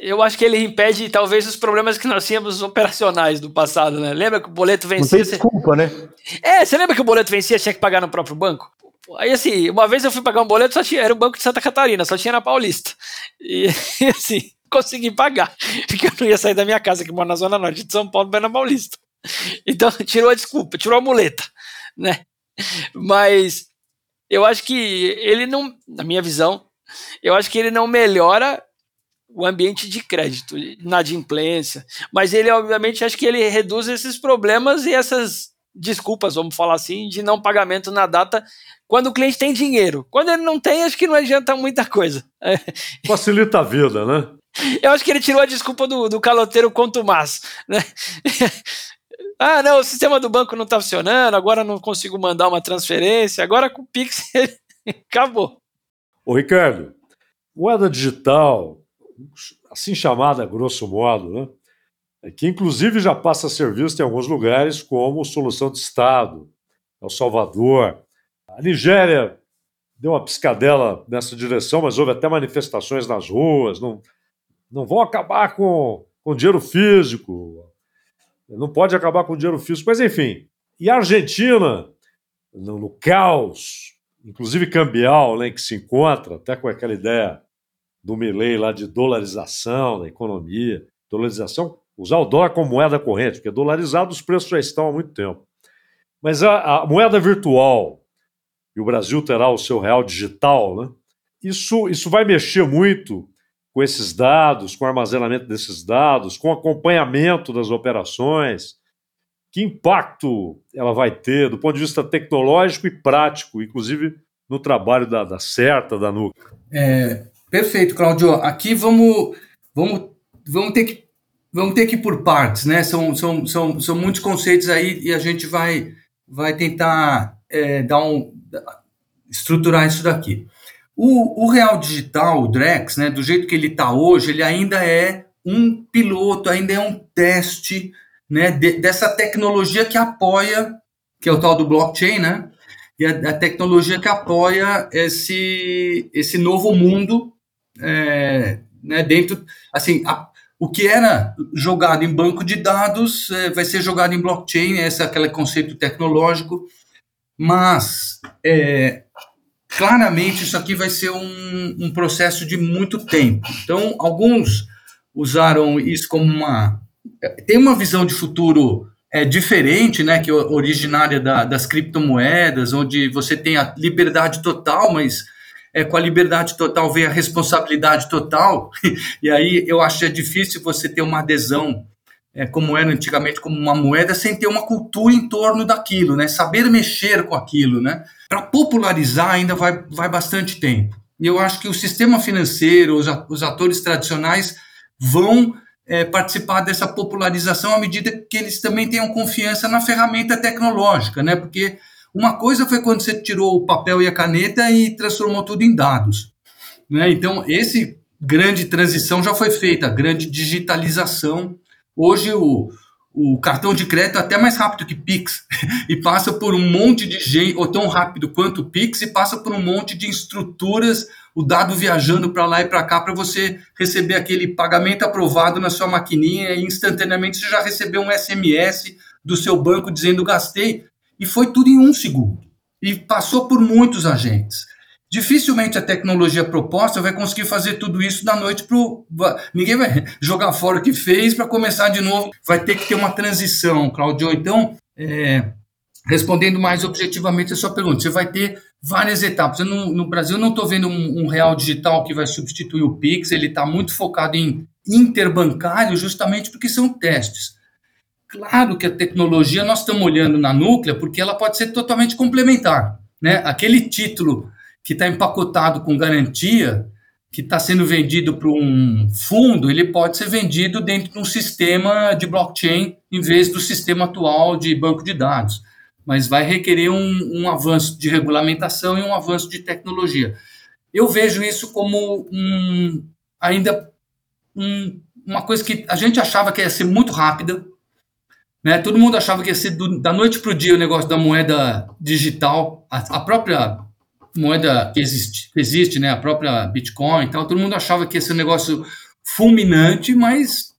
eu acho que ele impede talvez os problemas que nós tínhamos operacionais do passado, né? Lembra que o boleto vencia.
Não tem desculpa, né?
É, você lembra que o boleto vencia tinha que pagar no próprio banco? Aí assim, uma vez eu fui pagar um boleto, só tinha, era o Banco de Santa Catarina, só tinha na Paulista. E, [LAUGHS] assim, consegui pagar, porque eu não ia sair da minha casa, que mora na Zona Norte de São Paulo, bem na Paulista. Então, [LAUGHS] tirou a desculpa, tirou a muleta, né? Mas eu acho que ele não, na minha visão, eu acho que ele não melhora o ambiente de crédito, inadimplência, mas ele, obviamente, acho que ele reduz esses problemas e essas desculpas, vamos falar assim, de não pagamento na data quando o cliente tem dinheiro. Quando ele não tem, acho que não adianta muita coisa. [LAUGHS]
Facilita a vida, né?
Eu acho que ele tirou a desculpa do, do caloteiro contumaz, né? [LAUGHS] ah, não, o sistema do banco não está funcionando, agora não consigo mandar uma transferência, agora com o Pix [LAUGHS] acabou.
Ô Ricardo, moeda digital, assim chamada grosso modo, né? Que inclusive já passa a ser vista em alguns lugares como solução de Estado. El Salvador. A Nigéria deu uma piscadela nessa direção, mas houve até manifestações nas ruas. Não, não vão acabar com, com dinheiro físico. Não pode acabar com dinheiro físico, mas enfim. E a Argentina, no, no caos, inclusive cambial, né, que se encontra, até com aquela ideia do Milley lá de dolarização da economia, dolarização, usar o dólar como moeda corrente, porque dolarizado os preços já estão há muito tempo. Mas a, a moeda virtual, e o Brasil terá o seu real digital, né? Isso, isso vai mexer muito com esses dados, com o armazenamento desses dados, com o acompanhamento das operações. Que impacto ela vai ter do ponto de vista tecnológico e prático, inclusive no trabalho da, da CERTA, da NUC?
É, perfeito, Claudio. Aqui vamos, vamos, vamos, ter que, vamos ter que ir por partes, né? São, são, são, são muitos conceitos aí e a gente vai, vai tentar é, dar um, estruturar isso daqui. O, o Real Digital, o Drex, né, do jeito que ele está hoje, ele ainda é um piloto, ainda é um teste né, de, dessa tecnologia que apoia, que é o tal do blockchain, né? E a, a tecnologia que apoia esse, esse novo mundo é, né, dentro, assim, a, o que era jogado em banco de dados é, vai ser jogado em blockchain, esse é aquele conceito tecnológico, mas é, claramente isso aqui vai ser um, um processo de muito tempo. Então, alguns usaram isso como uma. Tem uma visão de futuro é, diferente, né, que é originária da, das criptomoedas, onde você tem a liberdade total, mas é, com a liberdade total vem a responsabilidade total, [LAUGHS] e aí eu acho que é difícil você ter uma adesão é, como era antigamente, como uma moeda, sem ter uma cultura em torno daquilo, né? Saber mexer com aquilo, né? Para popularizar ainda vai, vai bastante tempo. E eu acho que o sistema financeiro, os, atores tradicionais vão é, participar dessa popularização à medida que eles também tenham confiança na ferramenta tecnológica, né? Porque uma coisa foi quando você tirou o papel e a caneta e transformou tudo em dados, né? Então, esse grande transição já foi feita, grande digitalização Hoje o, o, cartão de crédito até mais rápido que Pix [LAUGHS] e passa por um monte de gente, ou tão rápido quanto o Pix, e passa por um monte de estruturas, o dado viajando para lá e para cá para você receber aquele pagamento aprovado na sua maquininha e instantaneamente você já recebeu um SMS do seu banco dizendo gastei e foi tudo em um segundo e passou por muitos agentes. Dificilmente a tecnologia proposta vai conseguir fazer tudo isso da noite para o. Ninguém vai [LAUGHS] jogar fora o que fez para começar de novo. Vai ter que ter uma transição, Claudio. Então, é, respondendo mais objetivamente a sua pergunta, você vai ter várias etapas. Eu no, no Brasil não estou vendo um, um, real digital que vai substituir o Pix, ele está muito focado em interbancário, justamente porque são testes. Claro que a tecnologia nós estamos olhando na núclea porque ela pode ser totalmente complementar. Né? Aquele título que está empacotado com garantia, que está sendo vendido para um fundo, ele pode ser vendido dentro de um sistema de blockchain em vez do sistema atual de banco de dados. Mas vai requerer um, um avanço de regulamentação e um avanço de tecnologia. Eu vejo isso como um, ainda um, uma coisa que a gente achava que ia ser muito rápida. Né? Todo mundo achava que ia ser do, da noite para o dia o negócio da moeda digital. A, a própria moeda que existe, existe, né, a própria Bitcoin e tal, todo mundo achava que esse negócio fulminante, mas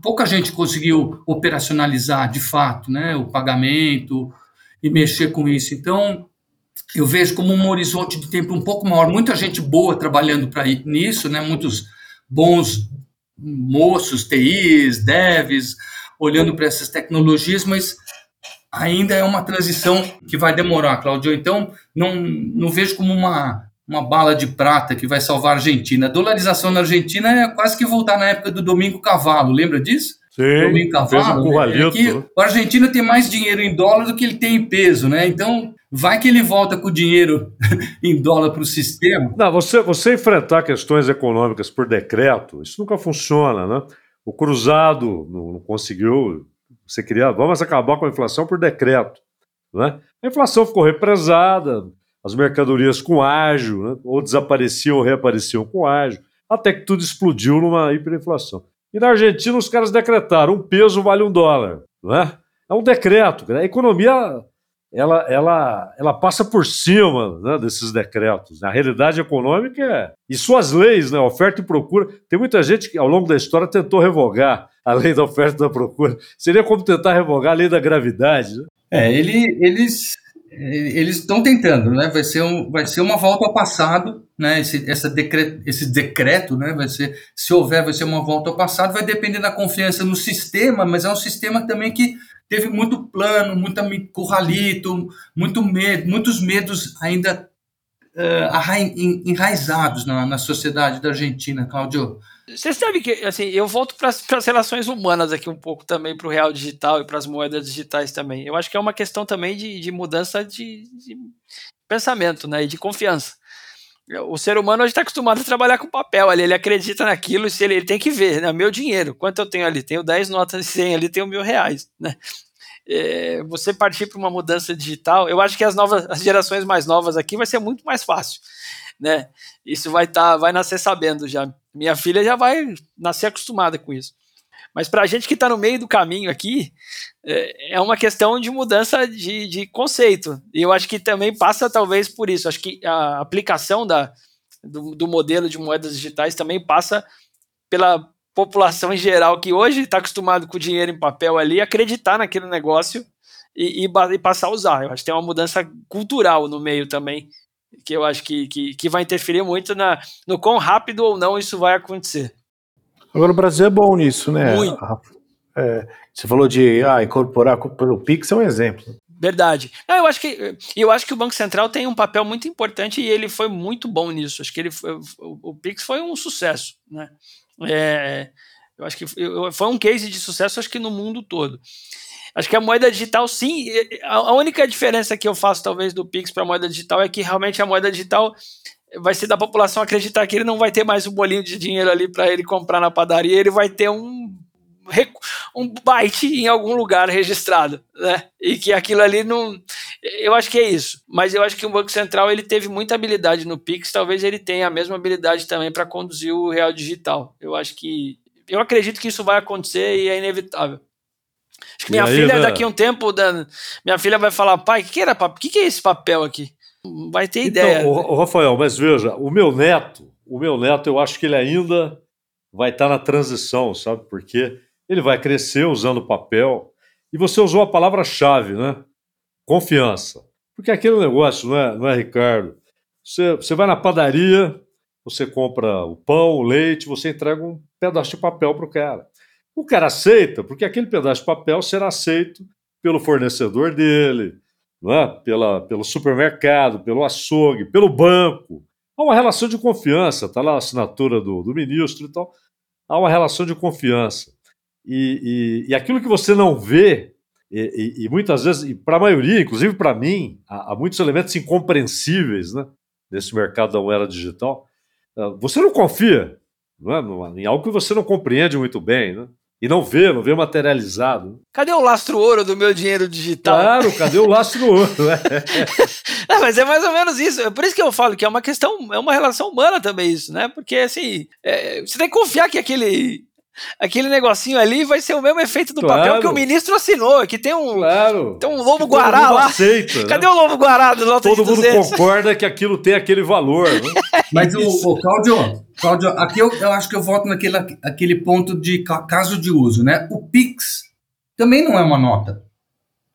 pouca gente conseguiu operacionalizar de fato, né, o pagamento e mexer com isso. Então, eu vejo como um horizonte de tempo um pouco maior, muita gente boa trabalhando para nisso, né, muitos bons moços, TIs, devs, olhando para essas tecnologias, mas ainda é uma transição que vai demorar, Claudio. Então, não, não vejo como uma, uma bala de prata que vai salvar a Argentina. A dolarização na Argentina é quase que voltar na época do Domingo Cavalo, lembra disso?
Sim, Domingo Cavalo. Um
né? é que o Argentina tem mais dinheiro em dólar do que ele tem em peso, né? Então, vai que ele volta com o dinheiro [LAUGHS] em dólar para o sistema.
Não, você, você enfrentar questões econômicas por decreto, isso nunca funciona, né? O cruzado não, não conseguiu você queria, vamos acabar com a inflação por decreto. Né? A inflação ficou represada, as mercadorias com ágio, né? ou desapareciam ou reapareciam com ágio, até que tudo explodiu numa hiperinflação. E na Argentina os caras decretaram um peso vale um dólar. Né? É um decreto. A economia ela, ela, ela passa por cima né, desses decretos. Né? A realidade econômica é. E suas leis, né, oferta e procura. Tem muita gente que ao longo da história tentou revogar a lei da oferta e da procura. Seria como tentar revogar a lei da gravidade. Né?
É, ele, eles eles estão tentando, né? Vai ser, um, vai ser uma volta ao passado, né? Esse, essa decreto, esse decreto, né? Vai ser, se houver, vai ser uma volta ao passado. Vai depender da confiança no sistema, mas é um sistema também que teve muito plano, muita curralito, muito medo, muitos medos ainda uh, enraizados na, na sociedade da Argentina, Claudio.
Você sabe que, assim, eu volto para as relações humanas aqui um pouco também para o real digital e para as moedas digitais também. Eu acho que é uma questão também de, de mudança de, de pensamento, né, e de confiança. O ser humano hoje está acostumado a trabalhar com papel ali, ele acredita naquilo, se ele, ele tem que ver, né? Meu dinheiro, quanto eu tenho ali? Tenho 10 notas de 100 ali, tenho mil reais, né? É, você partir para uma mudança digital, eu acho que as novas, as gerações mais novas aqui vai ser muito mais fácil, né? Isso vai estar, tá, vai nascer sabendo já. Minha filha já vai nascer acostumada com isso. Mas para a gente que está no meio do caminho aqui, é, é uma questão de mudança de, de conceito. E eu acho que também passa talvez por isso. Acho que a aplicação da, do, do modelo de moedas digitais também passa pela população em geral que hoje está acostumado com o dinheiro em papel ali, acreditar naquele negócio e, e, e, passar a usar. Eu acho que tem uma mudança cultural no meio também, que eu acho que, que, que vai interferir muito na, no quão rápido ou não isso vai acontecer.
Agora o Brasil é bom nisso, né? Muito. É, você falou de ah, incorporar pelo Pix é um exemplo.
Verdade. Não, eu acho que eu acho que o Banco Central tem um papel muito importante e ele foi muito bom nisso. Acho que ele foi, o, o Pix foi um sucesso, né? É, eu acho que foi um case de sucesso, acho que no mundo todo. Acho que a moeda digital, sim. A única diferença que eu faço, talvez, do Pix para a moeda digital é que realmente a moeda digital vai ser da população acreditar que ele não vai ter mais um bolinho de dinheiro ali para ele comprar na padaria, ele vai ter um um byte em algum lugar registrado, né? E que aquilo ali não, eu acho que é isso. Mas eu acho que o Banco Central ele teve muita habilidade no Pix, talvez ele tenha a mesma habilidade também para conduzir o real digital. Eu acho que eu acredito que isso vai acontecer e é inevitável. Acho que minha aí, filha, né? daqui a um tempo, da, minha filha vai falar, pai, o que, que era que, que é esse papel aqui? Vai ter então, ideia.
O, o Rafael, mas veja, o meu neto, o meu neto, eu acho que ele ainda vai estar na transição, sabe? Porque ele vai crescer usando papel. E você usou a palavra-chave, né? Confiança. Porque aquele negócio, não é, não é Ricardo? Você, você vai na padaria, você compra o pão, o leite, você entrega um pedaço de papel para o cara. O cara aceita, porque aquele pedaço de papel será aceito pelo fornecedor dele, é? Pela, pelo supermercado, pelo açougue, pelo banco. Há uma relação de confiança, está lá a assinatura do, do ministro e tal. Há uma relação de confiança. E, e, e aquilo que você não vê, e, e muitas vezes, para a maioria, inclusive para mim, há, há, muitos elementos incompreensíveis né, nesse mercado da era digital. Ah, você não confia não é? em algo que você não compreende muito bem. Né? E não vê, não vê materializado.
Cadê o lastro ouro do meu dinheiro digital?
Claro, cadê o lastro ouro?
É. [LAUGHS] mas é mais ou menos isso. É por isso que eu falo que é uma questão, é uma relação humana também isso, né? Porque assim, é, você tem que confiar que aquele aquele negocinho ali vai ser o mesmo efeito do claro. papel que o ministro assinou, que tem um,
claro.
tem um lobo guará lá.
Aceita, né?
Cadê né? o lobo guará do
Todo mundo 200? concorda que aquilo tem aquele valor. Né? [LAUGHS]
Mas o, o Cláudio, Cláudio, aqui eu, eu acho que eu volto naquele aquele ponto de caso de uso, né? O Pix também não é uma nota.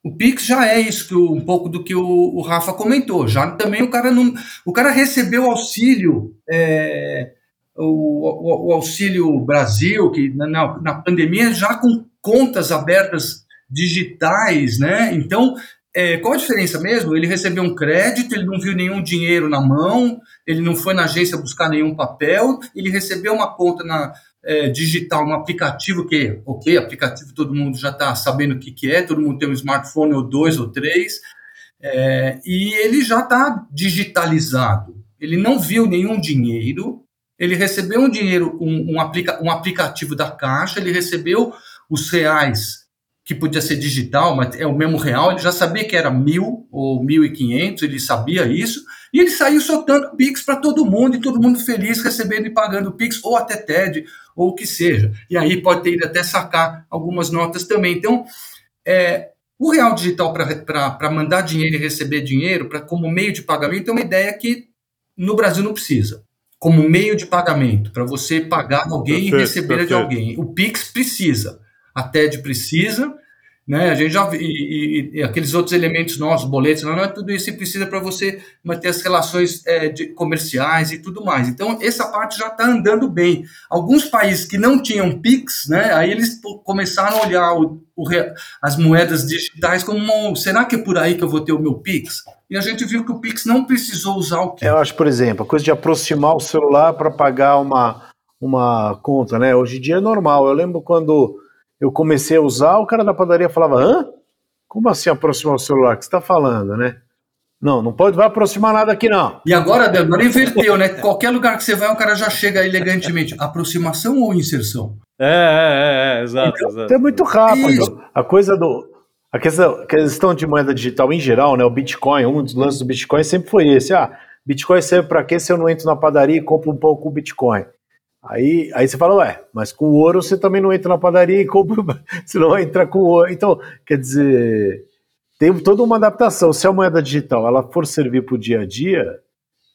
O Pix já é isso, que um pouco do que o, o Rafa comentou. Já também o cara não, o cara recebeu auxílio é, o, o, Auxílio Brasil, que na, na pandemia já com contas abertas digitais, né? Então, é, qual a diferença mesmo? Ele recebeu um crédito, ele não viu nenhum dinheiro na mão, ele não foi na agência buscar nenhum papel, ele recebeu uma conta na, é, digital, um aplicativo que, ok, aplicativo todo mundo já está sabendo o que, que é, todo mundo tem um smartphone ou dois ou três, é, e ele já está digitalizado. Ele não viu nenhum dinheiro, ele recebeu um dinheiro, um, um, aplica, um aplicativo da Caixa, ele recebeu os reais, que podia ser digital, mas é o mesmo real, ele já sabia que era mil ou mil e quinhentos, ele sabia isso, e ele saiu soltando Pix para todo mundo, e todo mundo feliz, recebendo e pagando Pix, ou até TED, ou o que seja. E aí pode ter ido até sacar algumas notas também. Então, é, o real digital para mandar dinheiro e receber dinheiro, pra, como meio de pagamento, é uma ideia que no Brasil não precisa como meio de pagamento, para você pagar alguém perfeito, e receber perfeito. de alguém. O Pix precisa, a TED precisa, né? A gente já e, e, e aqueles outros elementos nossos, boletos, não, é tudo isso que precisa para você manter as relações é, de, comerciais e tudo mais. Então essa parte já está andando bem. Alguns países que não tinham Pix, né? Aí eles começaram a olhar o, o, as moedas digitais como será que é por aí que eu vou ter o meu Pix? E a gente viu que o Pix não precisou usar o
Eu acho, por exemplo, a coisa de aproximar o celular para pagar uma uma conta, né? Hoje em dia é normal. Eu lembro quando eu comecei a usar, o cara da padaria falava: hã? Como assim aproximar o celular? O que você está falando, né? Não, não pode, vai aproximar nada aqui não.
E agora, agora inverteu, né? Qualquer lugar que você vai, o cara já chega elegantemente. Aproximação ou inserção?
É, é, é, é exato,
então,
exato.
É muito rápido. Isso. A coisa do. A questão, a questão de moeda digital em geral, né? O Bitcoin, um dos lances do Bitcoin sempre foi esse. Ah, Bitcoin serve para quê se eu não entro na padaria e compro um pouco o Bitcoin? Aí, aí você fala, ué, mas com ouro você também não entra na padaria e compra, [LAUGHS] você não entra com ouro. Então, quer dizer, tem toda uma adaptação. Se a moeda digital ela for servir para o dia a dia,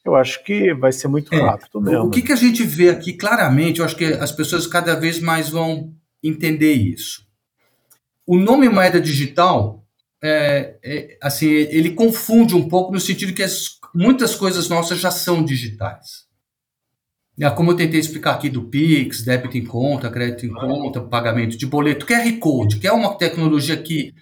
eu acho que vai ser muito é, rápido mesmo.
O que, que a gente vê aqui claramente, eu acho que as pessoas cada vez mais vão entender isso. O nome moeda digital, é, é, assim, ele confunde um pouco no sentido que as, muitas coisas nossas já são digitais. É, como eu tentei explicar aqui do Pix, débito em conta, crédito em conta, pagamento de boleto, QR Code, que é uma tecnologia que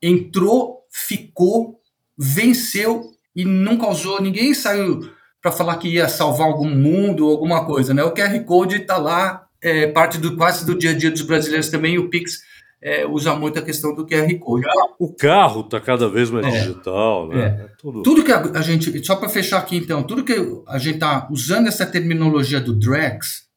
entrou, ficou, venceu e não causou, ninguém saiu para falar que ia salvar algum mundo ou alguma coisa, né? O QR Code está lá, é parte do quase do dia a dia dos brasileiros também, o Pix é, usa muito a questão do QR Code.
O carro está cada vez mais é, digital, né?
É. é tudo. tudo. que a, gente, só para fechar aqui então, tudo que a gente está usando essa terminologia do Drex,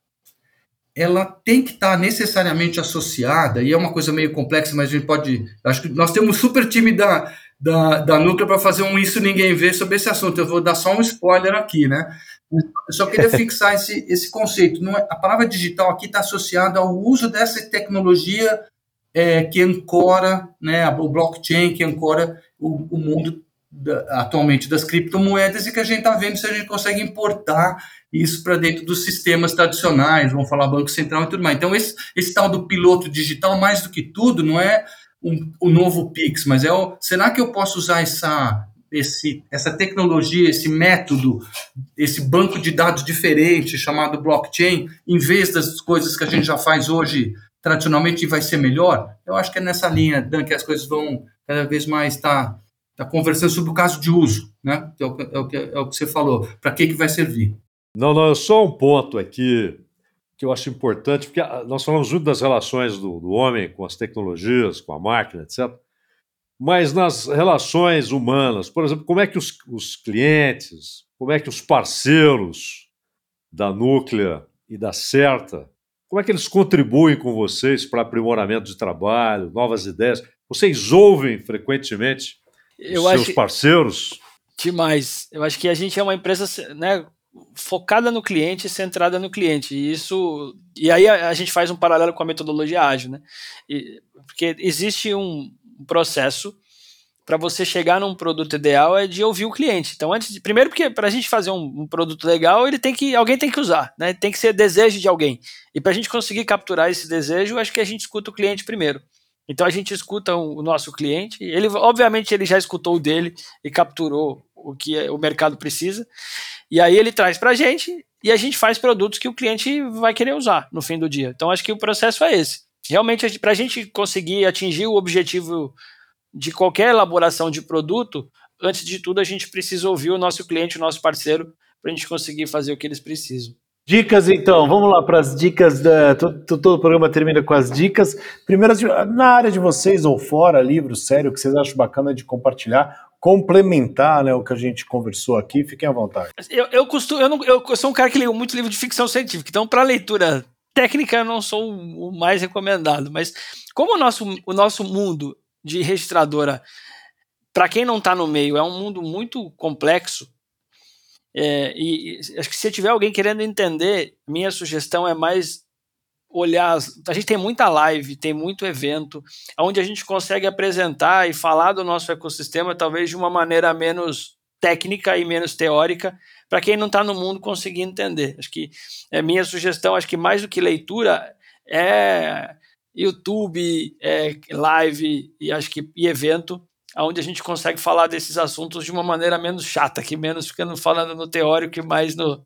ela tem que estar tá necessariamente associada, e é uma coisa meio complexa, mas a gente pode. Acho que nós temos um super time da, da, da Núclea para fazer um Isso Ninguém Vê sobre esse assunto. Eu vou dar só um spoiler aqui, né? Eu só queria [LAUGHS] fixar esse, esse conceito. Não é, a palavra digital aqui está associada ao uso dessa tecnologia é, que ancora, né, o blockchain que ancora o, o mundo da, atualmente das criptomoedas e que a gente está vendo se a gente consegue importar isso para dentro dos sistemas tradicionais, vamos falar Banco Central e tudo mais. Então, esse, esse tal do piloto digital, mais do que tudo, não é um, o novo Pix, mas é o, será que eu posso usar essa, esse, essa tecnologia, esse método, esse banco de dados diferente chamado blockchain, em vez das coisas que a gente já faz hoje tradicionalmente vai ser melhor? Eu acho que é nessa linha, Dan, que as coisas vão cada vez mais estar tá, tá conversando sobre o caso de uso, né? É o, é o, que, é o que você falou. Para que, que vai servir?
Não, não, só um ponto aqui que eu acho importante, porque nós falamos muito das relações do, do homem com as tecnologias, com a máquina, etc. Mas nas relações humanas, por exemplo, como é que os, os clientes, como é que os parceiros da Núclea e da Certa, como é que eles contribuem com vocês para aprimoramento de trabalho, novas ideias? Vocês ouvem frequentemente eu os seus parceiros?
Demais. Eu acho que a gente é uma empresa, né, focada no cliente, centrada no cliente. E isso e aí a, a gente faz um paralelo com a metodologia ágil, né? E, porque existe um processo para você chegar num produto ideal é de ouvir o cliente. Então, antes de, primeiro porque para a gente fazer um, um, produto legal, ele tem que alguém tem que usar, né? Tem que ser desejo de alguém. E para a gente conseguir capturar esse desejo, acho que a gente escuta o cliente primeiro. Então a gente escuta o nosso cliente. Ele, obviamente, ele já escutou o dele e capturou o que o mercado precisa. E aí ele traz para a gente e a gente faz produtos que o cliente vai querer usar no fim do dia. Então acho que o processo é esse. Realmente, para a gente conseguir atingir o objetivo de qualquer elaboração de produto, antes de tudo a gente precisa ouvir o nosso cliente, o nosso parceiro, para a gente conseguir fazer o que eles precisam.
Dicas, então, vamos lá para as dicas. Da, todo, todo, o programa termina com as dicas. Primeiro, na área de vocês ou fora, livro sério, que vocês acham bacana de compartilhar, complementar né, o que a gente conversou aqui, fiquem à vontade.
Eu, eu costumo, eu, não, eu sou um cara que lê muito livro de ficção científica, então, para leitura técnica, eu não sou o mais recomendado, mas como o nosso, o nosso mundo de registradora, para quem não está no meio, é um mundo muito complexo é, e, e acho que se tiver alguém querendo entender, minha sugestão é mais olhar. A gente tem muita live, tem muito evento, onde a gente consegue apresentar e falar do nosso ecossistema, talvez de uma maneira menos técnica e menos teórica, para quem não está no mundo conseguir entender. Acho que é minha sugestão, acho que mais do que leitura, é YouTube, é live e acho que e evento onde a gente consegue falar desses assuntos de uma maneira menos chata, que menos ficando falando no teórico e mais no,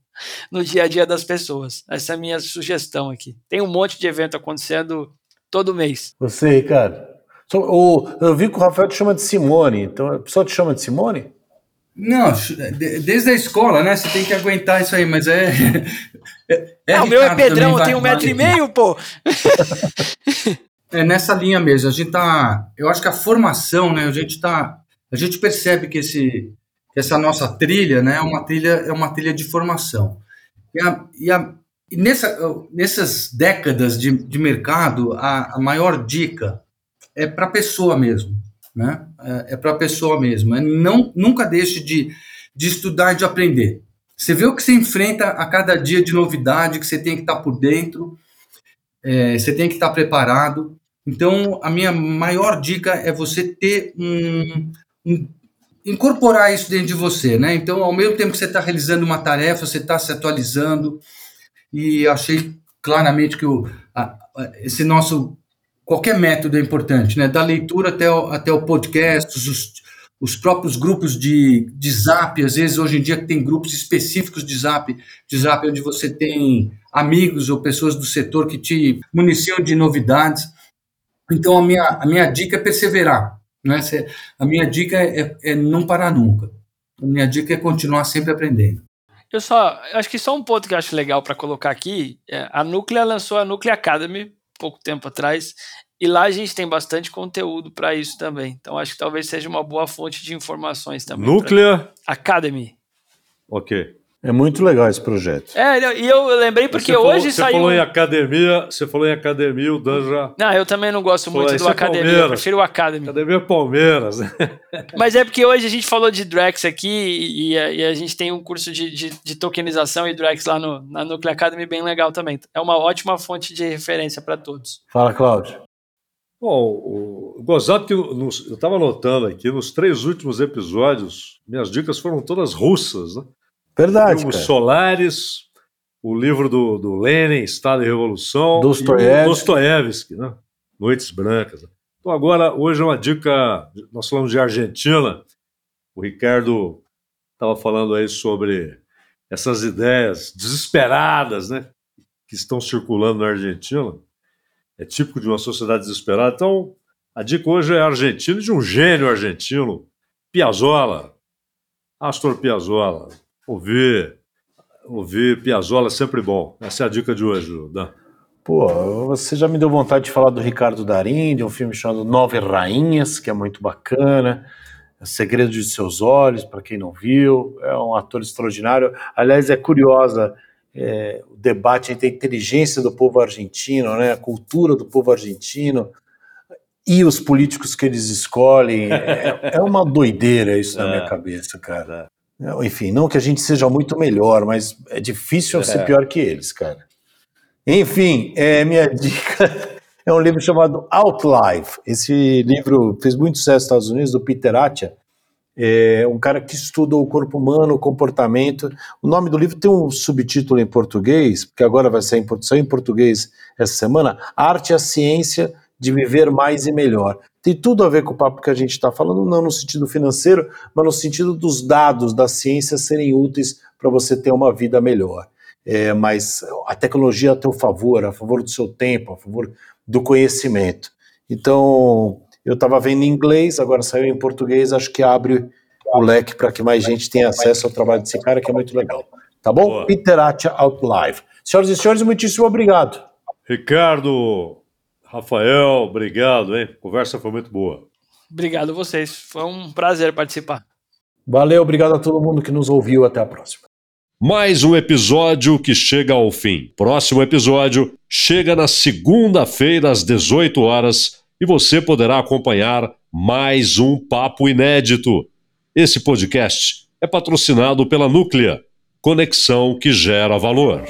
no dia a dia das pessoas. Essa é a minha sugestão aqui. Tem um monte de evento acontecendo todo mês.
Você, Ricardo. Eu vi que o Rafael te chama de Simone, então a pessoa te chama de Simone?
Não, desde a escola, né? Você tem que aguentar isso aí, mas é.
É, é o meu é Pedrão, eu tenho um metro e meio, pô.
É nessa linha mesmo. A gente tá. Eu acho que a formação, né? A gente tá. A gente percebe que esse, essa nossa trilha, né? É uma trilha, é uma trilha de formação. E, a, e, a, e nessa, nessas décadas de, de mercado, a, a maior dica é para a pessoa mesmo, né? É, é para a pessoa mesmo. É não, nunca deixe de, de estudar e de aprender. Você vê o que você enfrenta a cada dia de novidade, que você tem que estar tá por dentro é, você tem que estar preparado. Então, a minha maior dica é você ter um, um incorporar isso dentro de você, né? Então, ao mesmo tempo que você está realizando uma tarefa, você está se atualizando. E achei claramente que o, a, esse nosso qualquer método é importante, né? Da leitura até o, até o podcast, os, os próprios grupos de, de Zap, às vezes hoje em dia tem grupos específicos de Zap, de Zap onde você tem amigos ou pessoas do setor que te municiam de novidades. Então, a minha, a minha dica é perseverar. Né? A minha dica é, é não parar nunca. A minha dica é continuar sempre aprendendo.
Eu só acho que só um ponto que eu acho legal para colocar aqui: é, a Núclea lançou a Núclea Academy pouco tempo atrás e lá a gente tem bastante conteúdo para isso também. Então acho que talvez seja uma boa fonte de informações também.
Núclea
Academy.
Ok.
É muito legal esse projeto.
É, e eu lembrei porque você hoje
falou,
saiu. Você
falou em academia, você falou em academia, o Dan já.
Não, eu também não gosto muito do é academia, Palmeiras. eu prefiro o Academy.
Academia Palmeiras. [LAUGHS]
Mas é porque hoje a gente falou de Drex aqui e, e a, gente tem um curso de, de, de, tokenização e Drex lá no, na Nuclear Academy bem legal também. É uma ótima fonte de referência para todos.
Fala, Cláudio.
Bom, o, gozado que eu estava notando aqui, nos três últimos episódios, minhas dicas foram todas russas, né?
Verdade.
Os Solares, o livro do, do Lenin, Estado e Revolução,
Dostoiévski.
e Dostoiévski, né? Noites Brancas. Então agora, hoje é uma dica, nós falamos de Argentina, o Ricardo estava falando aí sobre essas ideias desesperadas, né? Que estão circulando na Argentina. É típico de uma sociedade desesperada. Então, a dica hoje é argentina de um gênio argentino, Piazzolla, Astor Piazzolla. Ouvir, ouvir Piazzolla é sempre bom. Essa é a dica de hoje, Dan.
Pô, você já me deu vontade de falar do Ricardo Darim, de um filme chamado Nove Rainhas, que é muito bacana. É Segredo de Seus Olhos, para quem não viu. É um ator extraordinário. Aliás, é curiosa é, o debate entre a inteligência do povo argentino, né, a cultura do povo argentino e os políticos que eles escolhem. É, é uma doideira isso na [LAUGHS] minha é. cabeça, cara. É. Enfim, não que a gente seja muito melhor, mas é difícil ser pior que eles, cara. Enfim, é, minha dica [LAUGHS] é um livro chamado Outlife. Esse livro fez muito sucesso nos Estados Unidos, do Peter Attia. É um cara que estuda o corpo humano, o comportamento. O nome do livro tem um subtítulo em português, porque agora vai sair em, em português essa semana: Arte e a Ciência de Viver Mais e Melhor. Tem tudo a ver com o papo que a gente está falando, não no sentido financeiro, mas no sentido dos dados da ciência serem úteis para você ter uma vida melhor. É, mas a tecnologia a teu favor, a favor do seu tempo, a favor do conhecimento. Então, eu estava vendo em inglês, agora saiu em português, acho que abre o leque para que mais gente tenha acesso ao trabalho desse cara, que é muito legal. Tá bom? Boa. Peter Atia Out Live. Senhoras e senhores, muitíssimo obrigado.
Ricardo, Rafael, obrigado, hein? A conversa foi muito boa.
Obrigado a vocês. Foi um prazer participar.
Valeu, obrigado a todo mundo que nos ouviu. Até a próxima.
Mais um episódio que chega ao fim. Próximo episódio chega na segunda-feira às 18 horas e você poderá acompanhar mais um papo inédito. Esse podcast é patrocinado pela Núclea, conexão que gera valor.